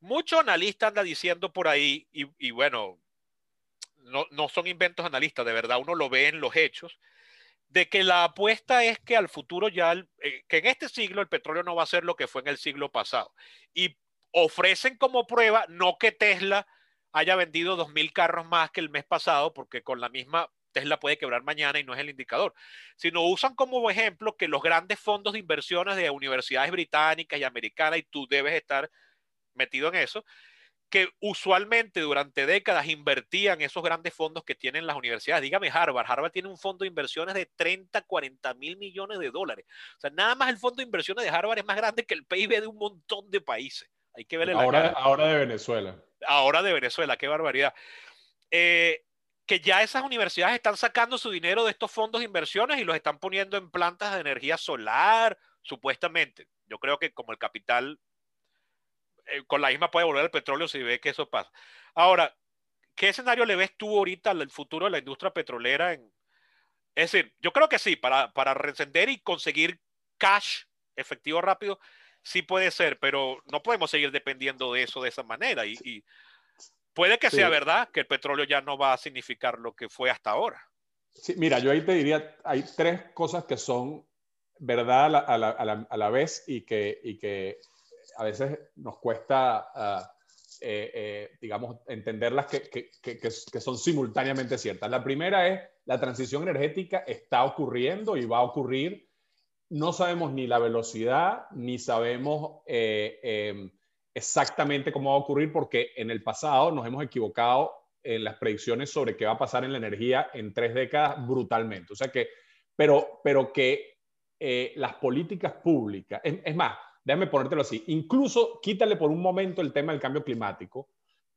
mucho analista anda diciendo por ahí, y, bueno, no, son inventos analistas, de verdad, uno lo ve en los hechos, de que la apuesta es que al futuro ya, eh, que en este siglo el petróleo no va a ser lo que fue en el siglo pasado. Y ofrecen como prueba, no que Tesla haya vendido 2.000 carros más que el mes pasado, porque con la misma Tesla puede quebrar mañana y no es el indicador, sino usan como ejemplo que los grandes fondos de inversiones de universidades británicas y americanas, y tú debes estar metido en eso, que usualmente durante décadas invertían esos grandes fondos que tienen las universidades. Dígame Harvard, Harvard tiene un fondo de inversiones de 30, 40 mil millones de dólares. O sea, nada más el fondo de inversiones de Harvard es más grande que el PIB de un montón de países. Hay que verle ahora, la Ahora de Venezuela. Ahora de Venezuela, qué barbaridad. Eh, que ya esas universidades están sacando su dinero de estos fondos de inversiones y los están poniendo en plantas de energía solar, supuestamente. Yo creo que como el capital eh, con la misma puede volver el petróleo si ve que eso pasa. Ahora, ¿qué escenario le ves tú ahorita al futuro de la industria petrolera? En... Es decir, yo creo que sí, para, para recender y conseguir cash efectivo rápido, sí puede ser, pero no podemos seguir dependiendo de eso de esa manera. Y, puede que sea verdad que el petróleo ya no va a significar lo que fue hasta ahora. Sí, mira, yo ahí te diría, hay tres cosas que son verdad a la, a la, a la vez y que, y que a veces nos cuesta, ah, eh, eh, digamos, entenderlas que, que, que, son simultáneamente ciertas. La primera es, la transición energética está ocurriendo y va a ocurrir. No sabemos ni la velocidad, ni sabemos eh, em, exactamente cómo va a ocurrir, porque en el pasado nos hemos equivocado en las predicciones sobre qué va a pasar en la energía en tres décadas brutalmente. O sea que, pero, pero que las políticas públicas, es más, déjame ponértelo así, incluso quítale por un momento el tema del cambio climático.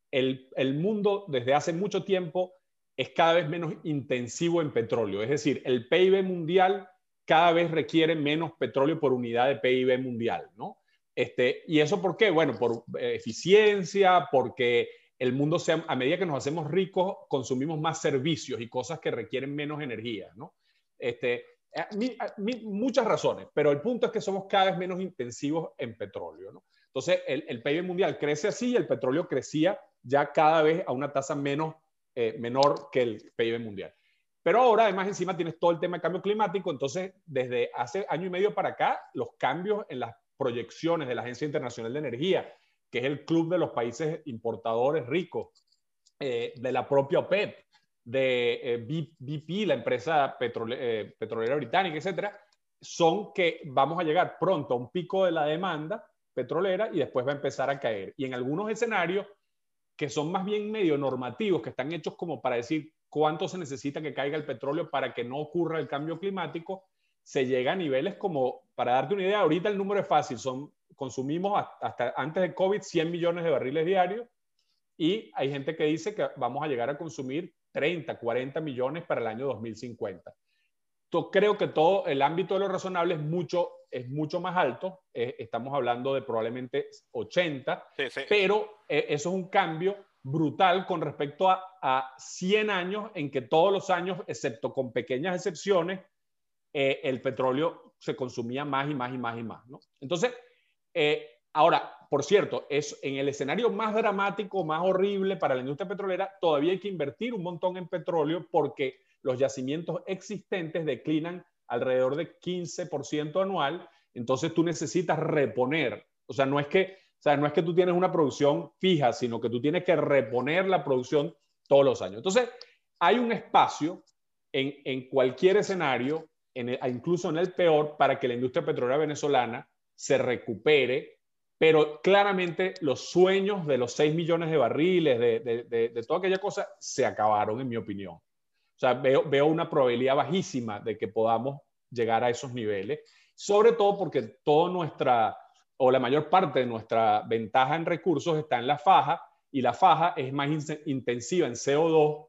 El, el, mundo desde hace mucho tiempo es cada vez menos intensivo en petróleo, es decir, el PIB mundial cada vez requiere menos petróleo por unidad de PIB mundial, ¿no? Este, ¿Y eso por qué? Bueno, por eh, eficiencia, porque el mundo, sea, a medida que nos hacemos ricos, consumimos más servicios y cosas que requieren menos energía, ¿no? Este, muchas razones, pero el punto es que somos cada vez menos intensivos en petróleo. ¿no? Entonces, el, el, PIB mundial crece así y el petróleo crecía ya cada vez a una tasa menos, eh, menor que el PIB mundial. Pero ahora, además, encima tienes todo el tema de cambio climático. Entonces, desde hace año y medio para acá, los cambios en las proyecciones de la Agencia Internacional de Energía, que es el club de los países importadores ricos, eh, de la propia OPEP, de eh, BP, la empresa eh, petrolera británica, etcétera, son que vamos a llegar pronto a un pico de la demanda petrolera y después va a empezar a caer. Y en algunos escenarios que son más bien medio normativos, que están hechos como para decir cuánto se necesita que caiga el petróleo para que no ocurra el cambio climático, se llega a niveles como, para darte una idea, ahorita el número es fácil, son, consumimos hasta antes de COVID 100 millones de barriles diarios y hay gente que dice que vamos a llegar a consumir 30, 40 millones para el año 2050. Yo creo que todo el ámbito de lo razonable es mucho, es mucho más alto. Eh, estamos hablando de probablemente 80, pero eh, eso es un cambio brutal con respecto a, a, 100 años en que todos los años, excepto con pequeñas excepciones, eh, el petróleo se consumía más y más y más y más. ¿no? Entonces, ahora, por cierto, es en el escenario más dramático, más horrible para la industria petrolera, todavía hay que invertir un montón en petróleo porque los yacimientos existentes declinan alrededor de 15% anual, entonces tú necesitas reponer, o sea, no es que, o sea, no es que tú tienes una producción fija, sino que tú tienes que reponer la producción todos los años. Entonces, hay un espacio en, en cualquier escenario, en incluso en el peor, para que la industria petrolera venezolana se recupere, pero claramente los sueños de los 6 millones de barriles, de, de, de toda aquella cosa, se acabaron, en mi opinión. O sea, veo, veo una probabilidad bajísima de que podamos llegar a esos niveles, sobre todo porque toda nuestra, o la mayor parte de nuestra ventaja en recursos está en la faja, y la faja es más intensiva en CO2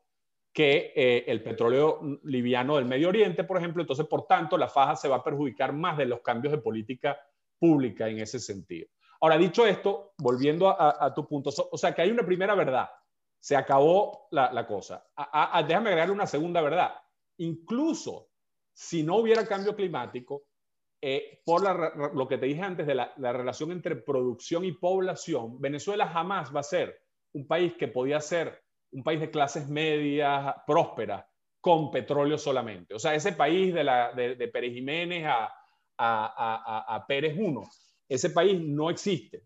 que eh, el petróleo liviano del Medio Oriente, por ejemplo. Entonces, por tanto, la faja se va a perjudicar más de los cambios de política pública en ese sentido. Ahora, dicho esto, volviendo a, a tu punto, o sea, que hay una primera verdad se acabó la, cosa. déjame agregarle una segunda verdad. Incluso si no hubiera cambio climático, eh, por lo que te dije antes de la, relación entre producción y población, Venezuela jamás va a ser un país que podía ser un país de clases medias, prósperas, con petróleo solamente. O sea, ese país de, la, de, Pérez Jiménez a, a, a Pérez I, ese país no existe.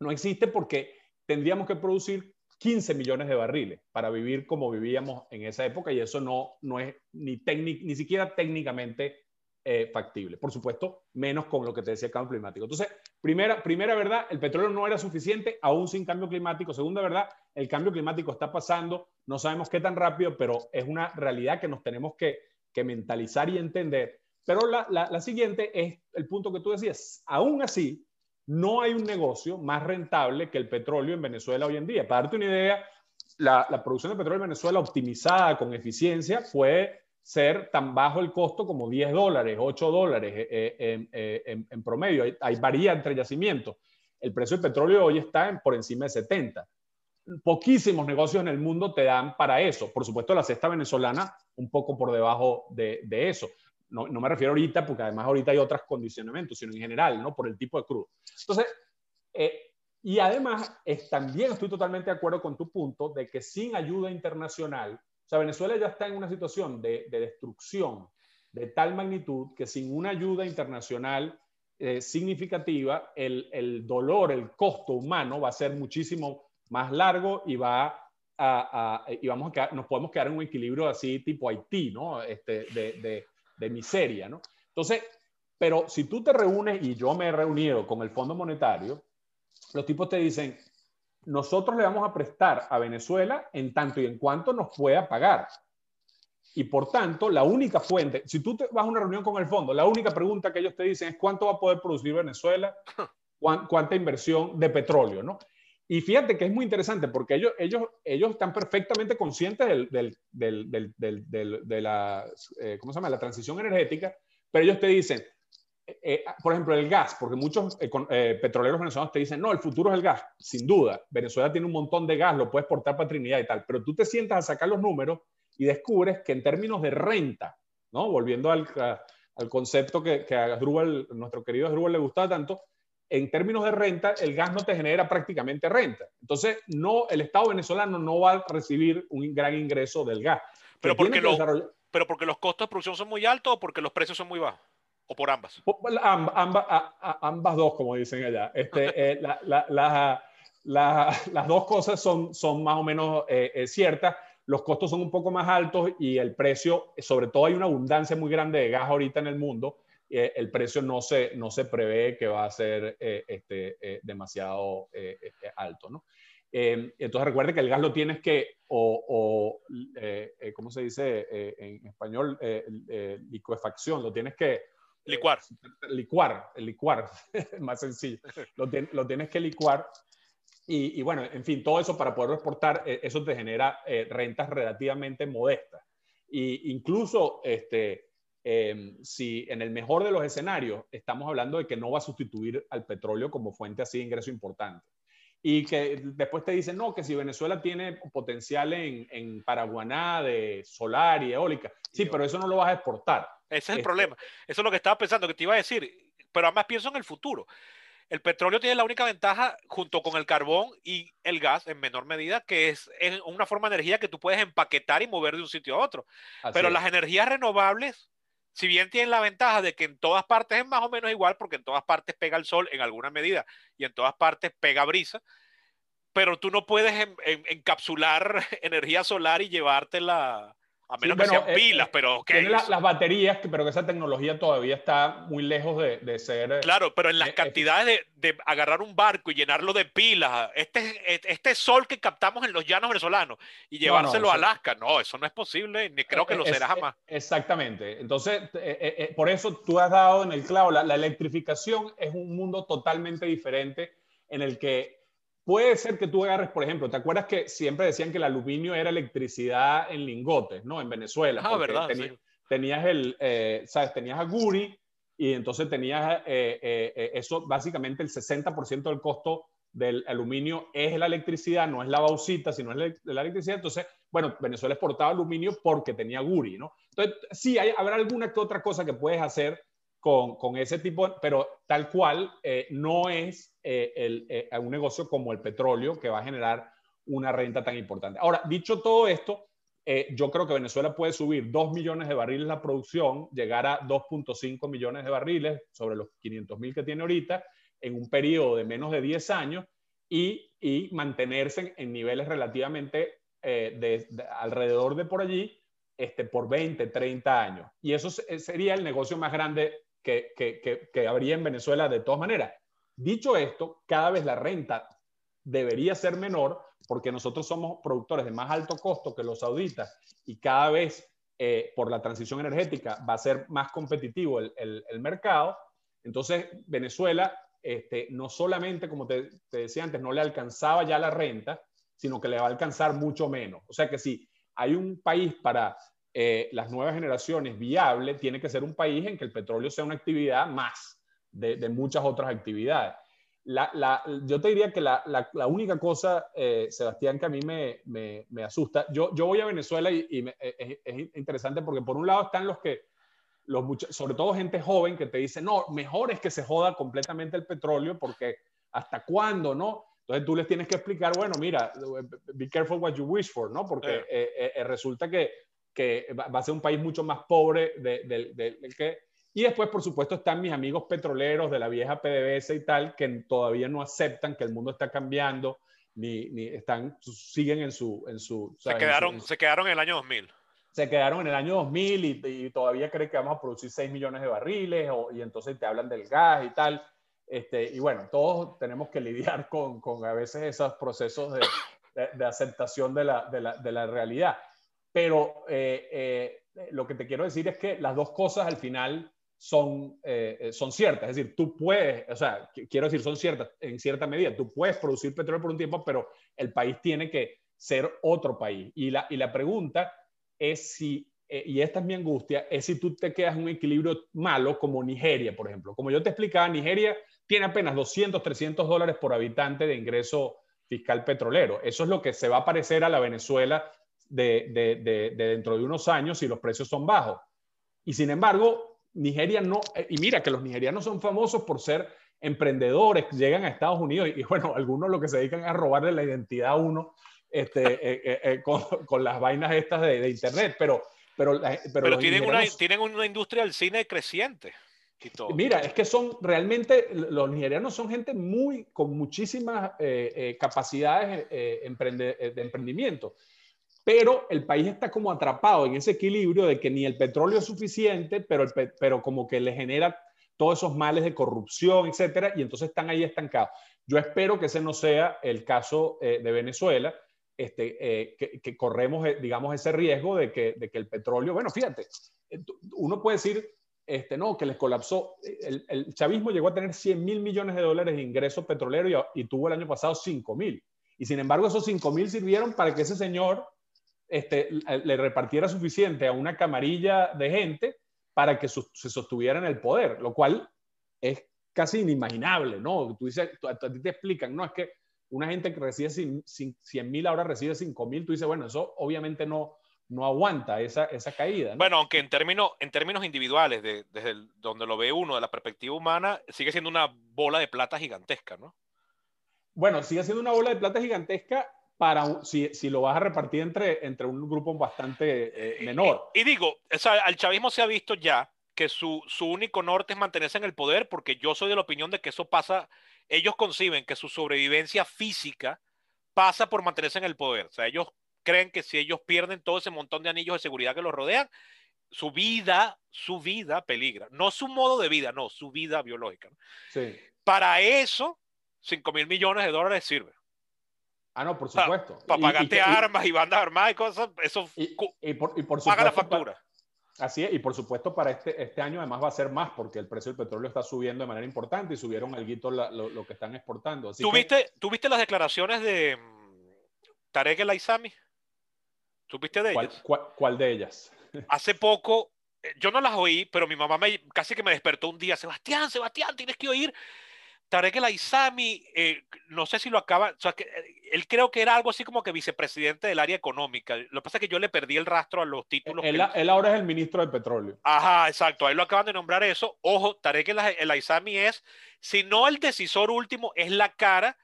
No existe porque tendríamos que producir 15 millones de barriles para vivir como vivíamos en esa época y eso no, no es ni, ni siquiera técnicamente eh, factible. Por supuesto, menos con lo que te decía el cambio climático. Entonces, primera, primera verdad, el petróleo no era suficiente aún sin cambio climático. Segunda verdad, el cambio climático está pasando, no sabemos qué tan rápido, pero es una realidad que nos tenemos que, que mentalizar y entender. Pero la, siguiente es el punto que tú decías. Aún así, no hay un negocio más rentable que el petróleo en Venezuela hoy en día. Para darte una idea, la, producción de petróleo en Venezuela optimizada con eficiencia puede ser tan bajo el costo como 10 dólares, 8 dólares eh, eh, eh, en, promedio. Hay, varía entre yacimientos. El precio del petróleo hoy está por encima de 70. Poquísimos negocios en el mundo te dan para eso. Por supuesto, la cesta venezolana un poco por debajo de, de eso no, me refiero ahorita, porque además ahorita hay otros condicionamientos, sino en general, ¿no? Por el tipo de crudo. Entonces, eh, y además, también estoy totalmente de acuerdo con tu punto de que sin ayuda internacional, o sea, Venezuela ya está en una situación de, destrucción de tal magnitud que sin una ayuda internacional eh, significativa, el, dolor, el costo humano va a ser muchísimo más largo y va a, y vamos a nos podemos quedar en un equilibrio así tipo Haití, ¿no? Este, de, de miseria, ¿no? Entonces, pero si tú te reúnes, y yo me he reunido con el Fondo Monetario, los tipos te dicen, nosotros le vamos a prestar a Venezuela en tanto y en cuanto nos pueda pagar. Y por tanto, la única fuente, si tú te vas a una reunión con el fondo, la única pregunta que ellos te dicen es cuánto va a poder producir Venezuela, cuánta inversión de petróleo, ¿no? Y fíjate que es muy interesante porque ellos, ellos, ellos están perfectamente conscientes del, del, del, de la, eh, ¿cómo se llama? la transición energética, pero ellos te dicen, eh, eh, por ejemplo, el gas, porque muchos petroleros venezolanos te dicen, no, el futuro es el gas, sin duda. Venezuela tiene un montón de gas, lo puedes portar para Trinidad y tal, pero tú te sientas a sacar los números y descubres que en términos de renta, ¿no? volviendo al, al concepto que, que a nuestro querido Asdrúbal le gusta tanto, en términos de renta, el gas no te genera prácticamente renta. Entonces, no, el Estado venezolano no va a recibir un gran ingreso del gas. Pero porque, los, pero porque los costos de producción son muy altos o porque los precios son muy bajos. ¿O por ambas? ambas, dos, como dicen allá. Este, eh, las dos cosas son, son más o menos ciertas. Los costos son un poco más altos y el precio, sobre todo hay una abundancia muy grande de gas ahorita en el mundo. El precio no se, no se prevé que va a ser este, demasiado alto. ¿no? Eh, entonces recuerde que el gas lo tienes que, o, eh, eh, ¿cómo se dice en español? licuefacción, lo tienes que... Licuar. licuar, licuar, más sencillo. Lo, lo, tienes que licuar. Y, bueno, en fin, todo eso para poder exportar, eso te genera rentas relativamente modestas. Y incluso, este, em, si en el mejor de los escenarios estamos hablando de que no va a sustituir al petróleo como fuente así de ingreso importante y que después te dicen, no, que si Venezuela tiene potencial en, en Paraguaná de solar y eólica, sí, pero eso no lo vas a exportar. Ese es el este problema. Eso es lo que estaba pensando, que te iba a decir, pero además pienso en el futuro. El petróleo tiene la única ventaja, junto con el carbón y el gas en menor medida, que es, una forma de energía que tú puedes empaquetar y mover de un sitio a otro. pero las energías renovables, si bien tienen la ventaja de que en todas partes es más o menos igual, porque en todas partes pega el sol en alguna medida y en todas partes pega brisa, pero tú no puedes encapsular energía solar y llevártela, a menos que sean eh, pilas, pero Tiene las baterías, pero que esa tecnología todavía está muy lejos de, ser... Eh, claro, pero en las eh, cantidades de, agarrar un barco y llenarlo de pilas, este, este sol que captamos en los llanos venezolanos y llevárselo a Alaska, no, eso no es posible, ni creo que lo será jamás. Exactamente, entonces, por eso tú has dado en el clavo, la electrificación es un mundo totalmente diferente en el que Puede ser que tú agarres, por ejemplo, ¿te acuerdas que siempre decían que el aluminio era electricidad en lingotes, ¿no? En Venezuela. Ah, verdad. Tenías el, eh, ¿sabes? Tenías a Guri y entonces tenías eh, eh, eso, básicamente el 60% del costo del aluminio es la electricidad, no es la bauxita, sino es la, electricidad. Entonces, bueno, Venezuela exportaba aluminio porque tenía Guri, ¿no? Entonces, sí, hay, habrá alguna que otra cosa que puedes hacer con, con ese tipo, pero tal cual no es eh, eh, un negocio como el petróleo que va a generar una renta tan importante. Ahora, dicho todo esto, eh, yo creo que Venezuela puede subir 2 millones de barriles la producción, llegar a 2.5 millones de barriles sobre los 500 mil que tiene ahorita en un periodo de menos de 10 años y, mantenerse en, niveles relativamente de, alrededor de por allí este, por 20, 30 años. Y eso sería el negocio más grande que habría en Venezuela de todas maneras. Dicho esto, cada vez la renta debería ser menor porque nosotros somos productores de más alto costo que los sauditas y cada vez eh, por la transición energética va a ser más competitivo el, mercado. Entonces, Venezuela este, no solamente, como te, decía antes, no le alcanzaba ya la renta, sino que le va a alcanzar mucho menos. O sea que si hay un país para eh, las nuevas generaciones viable, tiene que ser un país en que el petróleo sea una actividad más de, muchas otras actividades. La, yo te diría que la, la única cosa, eh, Sebastián, que a mí me, me, me, asusta, yo, yo voy a Venezuela y, es, es, interesante porque por un lado están los que, los sobre todo gente joven que te dice, no, mejor es que se joda completamente el petróleo porque hasta cuándo, ¿no? Entonces tú les tienes que explicar, bueno, mira, be careful what you wish for, ¿no? Porque eh, eh, resulta que, que, va a ser un país mucho más pobre del de, que y después, por supuesto, están mis amigos petroleros de la vieja PDVSA y tal, que todavía no aceptan que el mundo está cambiando, ni, ni están, siguen en su... En su se, quedaron, se quedaron en el año 2000. Se quedaron en el año 2000 y, y todavía creen que vamos a producir 6 millones de barriles y entonces te hablan del gas y tal. Este, y bueno, todos tenemos que lidiar con, con a veces esos procesos de, de, aceptación de la, de, la, de la, realidad. Pero eh, eh, lo que te quiero decir es que las dos cosas al final son, eh, eh, son ciertas. Es decir, tú puedes, o sea, quiero decir, son ciertas en cierta medida. Tú puedes producir petróleo por un tiempo, pero el país tiene que ser otro país. Y la, y la pregunta es si, eh, y esta es mi angustia, es si tú te quedas en un equilibrio malo como Nigeria, por ejemplo. Como yo te explicaba, Nigeria tiene apenas 200, 300 dólares por habitante de ingreso fiscal petrolero. Eso es lo que se va a parecer a la Venezuela de, de, de, de dentro de unos años si los precios son bajos. Y sin embargo, Nigeria no, eh, y mira que los nigerianos son famosos por ser emprendedores, llegan a Estados Unidos y, bueno, algunos lo que se dedican a robarle la identidad a uno este, eh, eh, con, las vainas estas de, Internet, pero... Pero, pero, tienen, una, tienen una industria del cine creciente. Mira, es que son realmente, los nigerianos son gente muy, con muchísimas eh, eh, capacidades eh, de emprendimiento, pero el país está como atrapado en ese equilibrio de que ni el petróleo es suficiente, pero, pero como que le genera todos esos males de corrupción, etcétera, y entonces están ahí estancados. Yo espero que ese no sea el caso de Venezuela, este, que, corremos, digamos, ese riesgo de que, de que el petróleo, bueno, fíjate, uno puede decir, este, no, que les colapsó. El, chavismo llegó a tener 100 mil millones de dólares de ingresos petroleros y, tuvo el año pasado 5 mil. Y sin embargo, esos 5 mil sirvieron para que ese señor este, le repartiera suficiente a una camarilla de gente para que se sostuviera en el poder, lo cual es casi inimaginable, ¿no? Tú dices, a, ti te explican, no, es que una gente que recibe 100 mil ahora recibe 5 mil, tú dices, bueno, eso obviamente no, no aguanta esa, esa caída. Bueno, aunque en términos, en términos individuales, desde donde lo ve uno, de la perspectiva humana, sigue siendo una bola de plata gigantesca, ¿no? Bueno, sigue siendo una bola de plata gigantesca para si, si lo vas a repartir entre, entre un grupo bastante eh, menor. Y, digo, o sea, al chavismo se ha visto ya que su, su único norte es mantenerse en el poder, porque yo soy de la opinión de que eso pasa, ellos conciben que su sobrevivencia física pasa por mantenerse en el poder. O sea, ellos creen que si ellos pierden todo ese montón de anillos de seguridad que los rodean, su vida, su vida peligra. No su modo de vida, no, su vida biológica. Sí. Para eso, 5 mil millones de dólares sirve. Ah, no, por supuesto. Para, pagarte armas y, bandas armadas y cosas, eso y, por, supuesto, paga la factura. así es, y por supuesto para este, este año además va a ser más porque el precio del petróleo está subiendo de manera importante y subieron algo lo, lo, que están exportando. ¿Tuviste, ¿Tuviste las declaraciones de mm, Tarek El Aizami? ¿Supiste de ellas? ¿Cuál, de ellas? Hace poco, eh, yo no las oí, pero mi mamá me, casi que me despertó un día. Sebastián, Sebastián, tienes que oír. Tarek El Aizami, eh, no sé si lo acaba, o sea, que, eh, él creo que era algo así como que vicepresidente del área económica. Lo que pasa es que yo le perdí el rastro a los títulos. Él, él ahora es el ministro de petróleo. Ajá, exacto, ahí lo acaban de nombrar eso. Ojo, Tarek El Aizami es, si no el decisor último, es la cara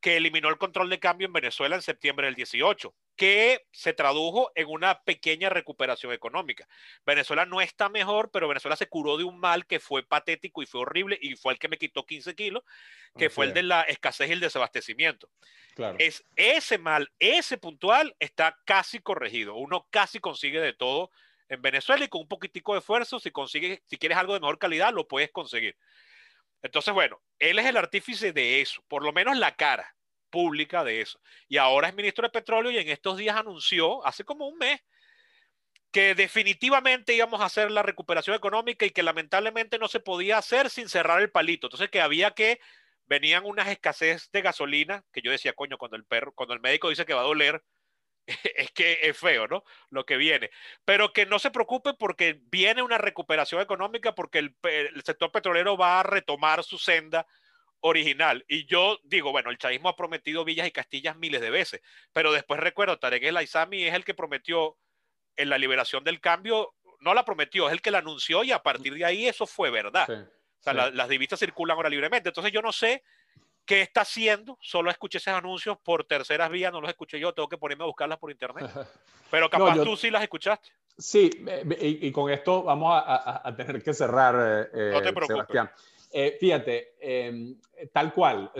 que eliminó el control de cambio en Venezuela en septiembre del 18 que se tradujo en una pequeña recuperación económica. Venezuela no está mejor, pero Venezuela se curó de un mal que fue patético y fue horrible y fue el que me quitó 15 kilos, que fue el de la escasez y el desabastecimiento. Claro. Es ese mal, ese puntual está casi corregido. Uno casi consigue de todo en Venezuela y con un poquitico de esfuerzo, si consigues, si quieres algo de mejor calidad, lo puedes conseguir. Entonces, bueno, él es el artífice de eso, por lo menos la cara pública de eso. Y ahora es ministro de Petróleo y en estos días anunció, hace como un mes, que definitivamente íbamos a hacer la recuperación económica y que lamentablemente no se podía hacer sin cerrar el palito. Entonces que había que, venían unas escasez de gasolina, que yo decía, coño, cuando el perro, cuando el médico dice que va a doler, es que es feo, ¿no? Lo que viene. Pero que no se preocupe porque viene una recuperación económica porque el, el sector petrolero va a retomar su senda original. Y yo digo, bueno, el chavismo ha prometido villas y castillas miles de veces, pero después recuerdo, Tarek El Aizami es el que prometió en la liberación del cambio, no la prometió, es el que la anunció y a partir de ahí eso fue verdad. o sea, las divisas circulan ahora libremente. Entonces yo no sé qué está haciendo, solo escuché esos anuncios por terceras vías, no los escuché yo, tengo que ponerme a buscarlas por internet. Pero capaz tú sí las escuchaste. Sí, y, con esto vamos a, tener que cerrar, eh, no te preocupes. Sebastián. Eh, fíjate, em, tal cual,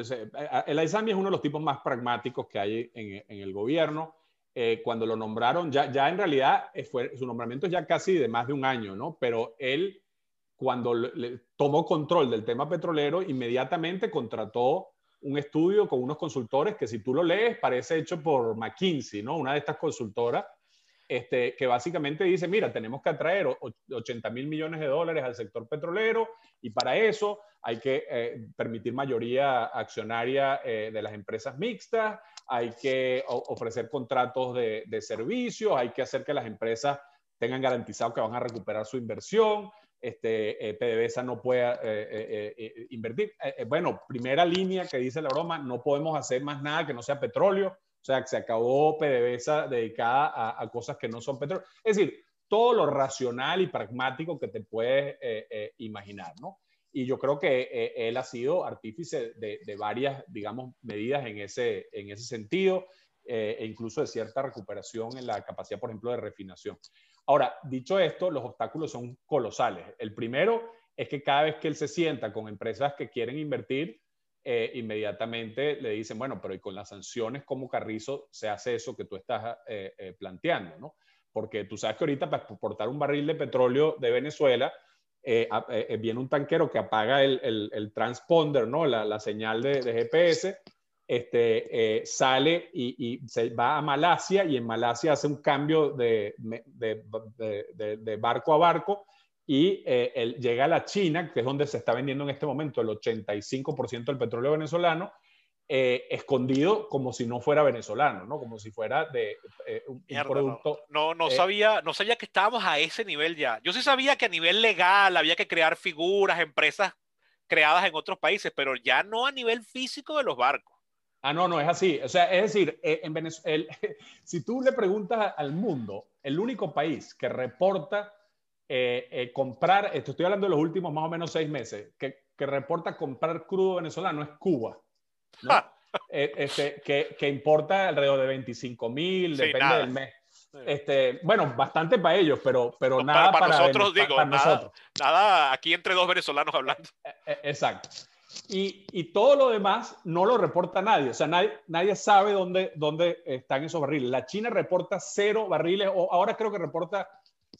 el Aizami es uno de los tipos más pragmáticos que hay en, el gobierno. Eh, cuando lo nombraron, ya, ya en realidad eh, su nombramiento es ya casi de más de un año, ¿no? Pero él, cuando tomó control del tema petrolero, inmediatamente contrató un estudio con unos consultores que si tú lo lees parece hecho por McKinsey, ¿no? Una de estas consultoras este, que básicamente dice, mira, tenemos que atraer 80 mil millones de dólares al sector petrolero y para eso hay que eh, permitir mayoría accionaria eh, de las empresas mixtas, hay que ofrecer contratos de, servicios, hay que hacer que las empresas tengan garantizado que van a recuperar su inversión, este, eh, PDVSA no pueda invertir. bueno, primera línea que dice la broma, no podemos hacer más nada que no sea petróleo o sea, que se acabó PDVSA dedicada a, cosas que no son petróleo. Es decir, todo lo racional y pragmático que te puedes eh, eh, imaginar, ¿no? Y yo creo que eh, él ha sido artífice de, varias, digamos, medidas en ese, en ese sentido, e incluso de cierta recuperación en la capacidad, por ejemplo, de refinación. Ahora, dicho esto, los obstáculos son colosales. El primero es que cada vez que él se sienta con empresas que quieren invertir, eh, inmediatamente le dicen, bueno, pero y con las sanciones, ¿cómo Carrizo se hace eso que tú estás eh, eh, planteando? ¿no? Porque tú sabes que ahorita para exportar un barril de petróleo de Venezuela, viene un tanquero que apaga el, transponder, ¿no? la, señal de, GPS, este, sale y, se va a Malasia y en Malasia hace un cambio de, de barco a barco y eh, llega a la China, que es donde se está vendiendo en este momento el 85% del petróleo venezolano, eh, escondido como si no fuera venezolano, ¿no? Como si fuera de eh, un, producto. No, no, sabía, no sabía que estábamos a ese nivel ya. Yo sí sabía que a nivel legal había que crear figuras, empresas creadas en otros países, pero ya no a nivel físico de los barcos. Ah, no, no, es así. O sea, es decir, en Venezuela, si tú le preguntas al mundo, el único país que reporta eh, eh, comprar, estoy hablando de los últimos más o menos seis meses, que, que reporta comprar crudo venezolano es Cuba, eh, este, que, que, importa alrededor de 25 mil, depende del mes. Este, bueno, bastante para ellos, pero, pero nada para, nosotros, digo, nada, nosotros. nada aquí entre dos venezolanos hablando. Exacto. Y, y, todo lo demás no lo reporta nadie. O sea, nadie, nadie sabe dónde, dónde están esos barriles. La China reporta cero barriles, o ahora creo que reporta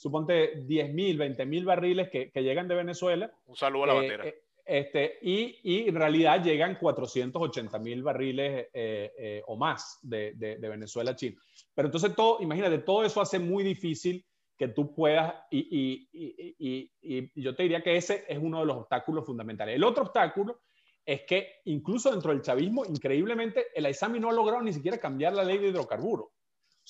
suponte 10 mil, 20 mil barriles que, que, llegan de Venezuela. Un saludo a la eh, bandera. Eh, este, y, y, en realidad llegan 480 mil barriles eh, o más de, de, Venezuela a China. Pero entonces todo, imagínate, todo eso hace muy difícil que tú puedas, y, y, y, yo te diría que ese es uno de los obstáculos fundamentales. El otro obstáculo es que incluso dentro del chavismo, increíblemente, el AISAMI no ha logrado ni siquiera cambiar la ley de hidrocarburos.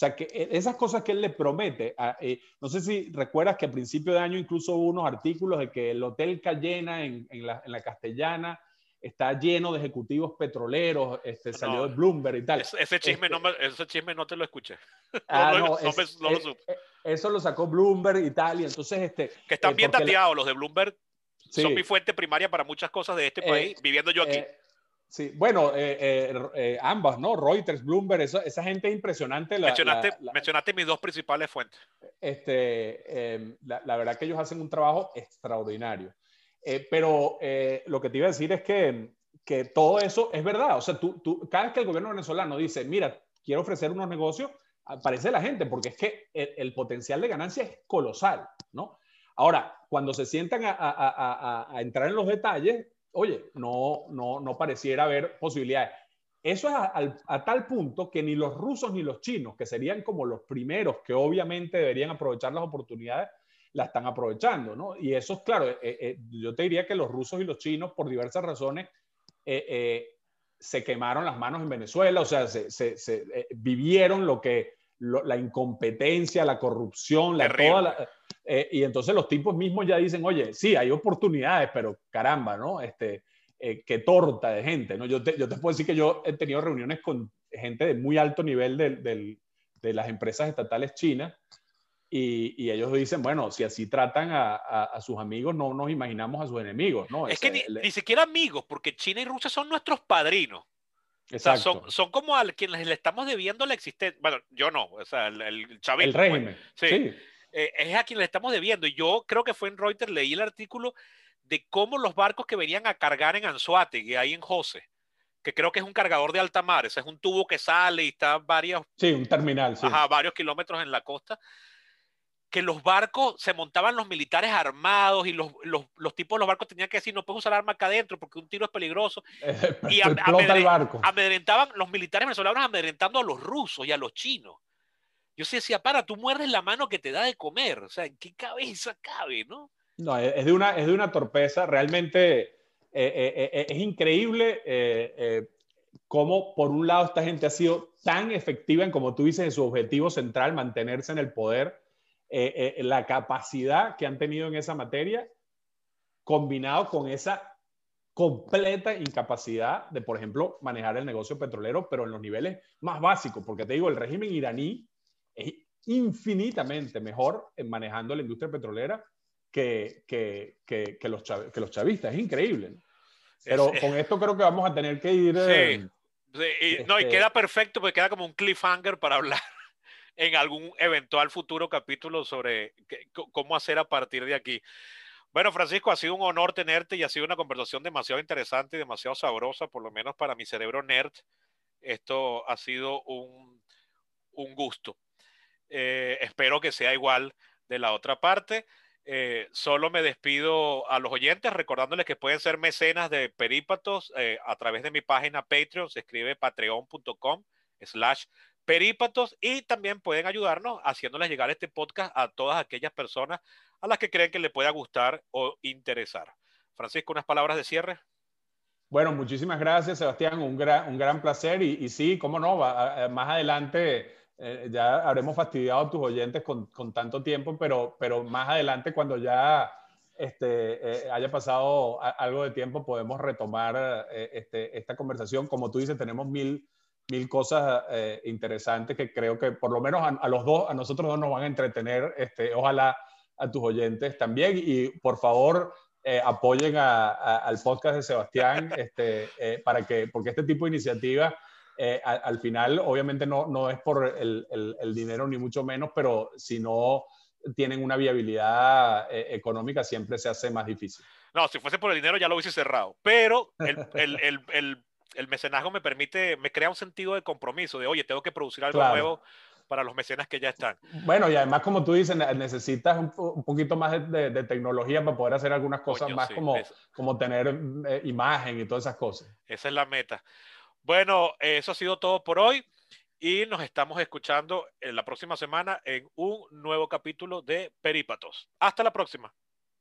O sea, que eh, esas cosas que él le promete, eh, no sé si recuerdas que a principio de año incluso hubo unos artículos de que el Hotel Cayena en, en, la, en la, Castellana está lleno de ejecutivos petroleros, este, salió de Bloomberg y tal. Ese, chisme, no este ese chisme no te lo escuché. Ah, no, lo eh, supe. Eso lo sacó Bloomberg y tal, y entonces... Este, que están bien dateados, los de Bloomberg son mi fuente primaria para muchas cosas de este país, viviendo yo aquí. Sí, bueno, eh, eh, eh, ambas, ¿no? Reuters, Bloomberg, esa, gente es impresionante. mencionaste, mencionaste mis dos principales fuentes. Este, em, la, verdad que ellos hacen un trabajo extraordinario. pero lo que te iba a decir es que, que, todo eso es verdad. O sea, tú, tú, cada vez que el gobierno venezolano dice, mira, quiero ofrecer unos negocios, aparece la gente, porque es que el, potencial de ganancia es colosal, ¿no? Ahora, cuando se sientan a, a, a entrar en los detalles, oye, no, no, no pareciera haber posibilidades. Eso es a, tal punto que ni los rusos ni los chinos, que serían como los primeros que obviamente deberían aprovechar las oportunidades, la están aprovechando, ¿no? Y eso es claro, eh, eh, yo te diría que los rusos y los chinos, por diversas razones, eh, se quemaron las manos en Venezuela, o sea, se, vivieron lo que, la incompetencia, la corrupción, la, toda la, eh, y entonces los tipos mismos ya dicen, oye, sí, hay oportunidades, pero caramba, ¿no? Este, eh, qué torta de gente, ¿no? Yo te, yo te puedo decir que yo he tenido reuniones con gente de muy alto nivel de, de las empresas estatales chinas y, y, ellos dicen, bueno, si así tratan a, a, sus amigos, no nos imaginamos a sus enemigos, ¿no? Es que ni, ni, siquiera amigos, porque China y Rusia son nuestros padrinos. Exacto. O sea, son, son, como a quienes le estamos debiendo la existencia. Bueno, yo no, o sea, el, el El régimen. sí. sí. Eh, es a quien le estamos debiendo. Y yo creo que fue en Reuters, leí el artículo de cómo los barcos que venían a cargar en Anzuategui, ahí en José, que creo que es un cargador de alta mar, ese es un tubo que sale y está varios... Sí, un terminal, sí. Ajá, varios kilómetros en la costa, que los barcos se montaban los militares armados y los, los, los tipos de los barcos tenían que decir no puedes usar arma acá adentro porque un tiro es peligroso. y amedrentaban, los militares venezolanos amedrentando a los rusos y a los chinos. Yo se decía, para, tú muerdes la mano que te da de comer. O sea, ¿en qué cabeza cabe, no? No, es de una, es de una torpeza. Realmente eh, eh, eh, es increíble cómo, por un lado, esta gente ha sido tan efectiva en, como tú dices, en su objetivo central, mantenerse en el poder, la capacidad que han tenido en esa materia, combinado con esa completa incapacidad de, por ejemplo, manejar el negocio petrolero, pero en los niveles más básicos, porque te digo, el régimen iraní es infinitamente mejor manejando la industria petrolera que, que, que, los, que los chavistas. Es increíble. Pero con esto creo que vamos a tener que ir... Sí. Eh, no, y este queda perfecto porque queda como un cliffhanger para hablar en algún eventual futuro capítulo sobre cómo hacer a partir de aquí. Bueno, Francisco, ha sido un honor tenerte y ha sido una conversación demasiado interesante y demasiado sabrosa, por lo menos para mi cerebro nerd. Esto ha sido un, un gusto. Eh, espero que sea igual de la otra parte. Eh, solo me despido a los oyentes recordándoles que pueden ser mecenas de Perípatos eh, a través de mi página Patreon, se escribe patreon.com slash perípatos y también pueden ayudarnos haciéndoles llegar este podcast a todas aquellas personas a las que creen que le pueda gustar o interesar. Francisco, unas palabras de cierre. Bueno, muchísimas gracias, Sebastián. Un gran, un gran placer. Y, y sí, cómo no, va, más adelante eh, ya habremos fastidiado a tus oyentes con, con, tanto tiempo, pero, pero más adelante, cuando ya este, eh, haya pasado algo de tiempo, podemos retomar eh, este, esta conversación. Como tú dices, tenemos mil, mil cosas interesantes que creo que por lo menos a, los dos, a nosotros dos nos van a entretener. Este, ojalá a tus oyentes también. Y por favor, apoyen a, al podcast de Sebastián este, para que, porque este tipo de iniciativas eh, al, final, obviamente no, no es por el, el, dinero ni mucho menos, pero si no tienen una viabilidad eh, económica, siempre se hace más difícil. No, si fuese por el dinero ya lo hubiese cerrado, pero el, el mecenazgo me permite, me crea un sentido de compromiso, de, oye, tengo que producir algo nuevo para los mecenas que ya están. Bueno, y además, como tú dices, necesitas un, poquito más de, tecnología para poder hacer algunas cosas más como, como tener eh, imagen y todas esas cosas. Esa es la meta. Bueno, eso ha sido todo por hoy y nos estamos escuchando en la próxima semana en un nuevo capítulo de Perípatos. Hasta la próxima.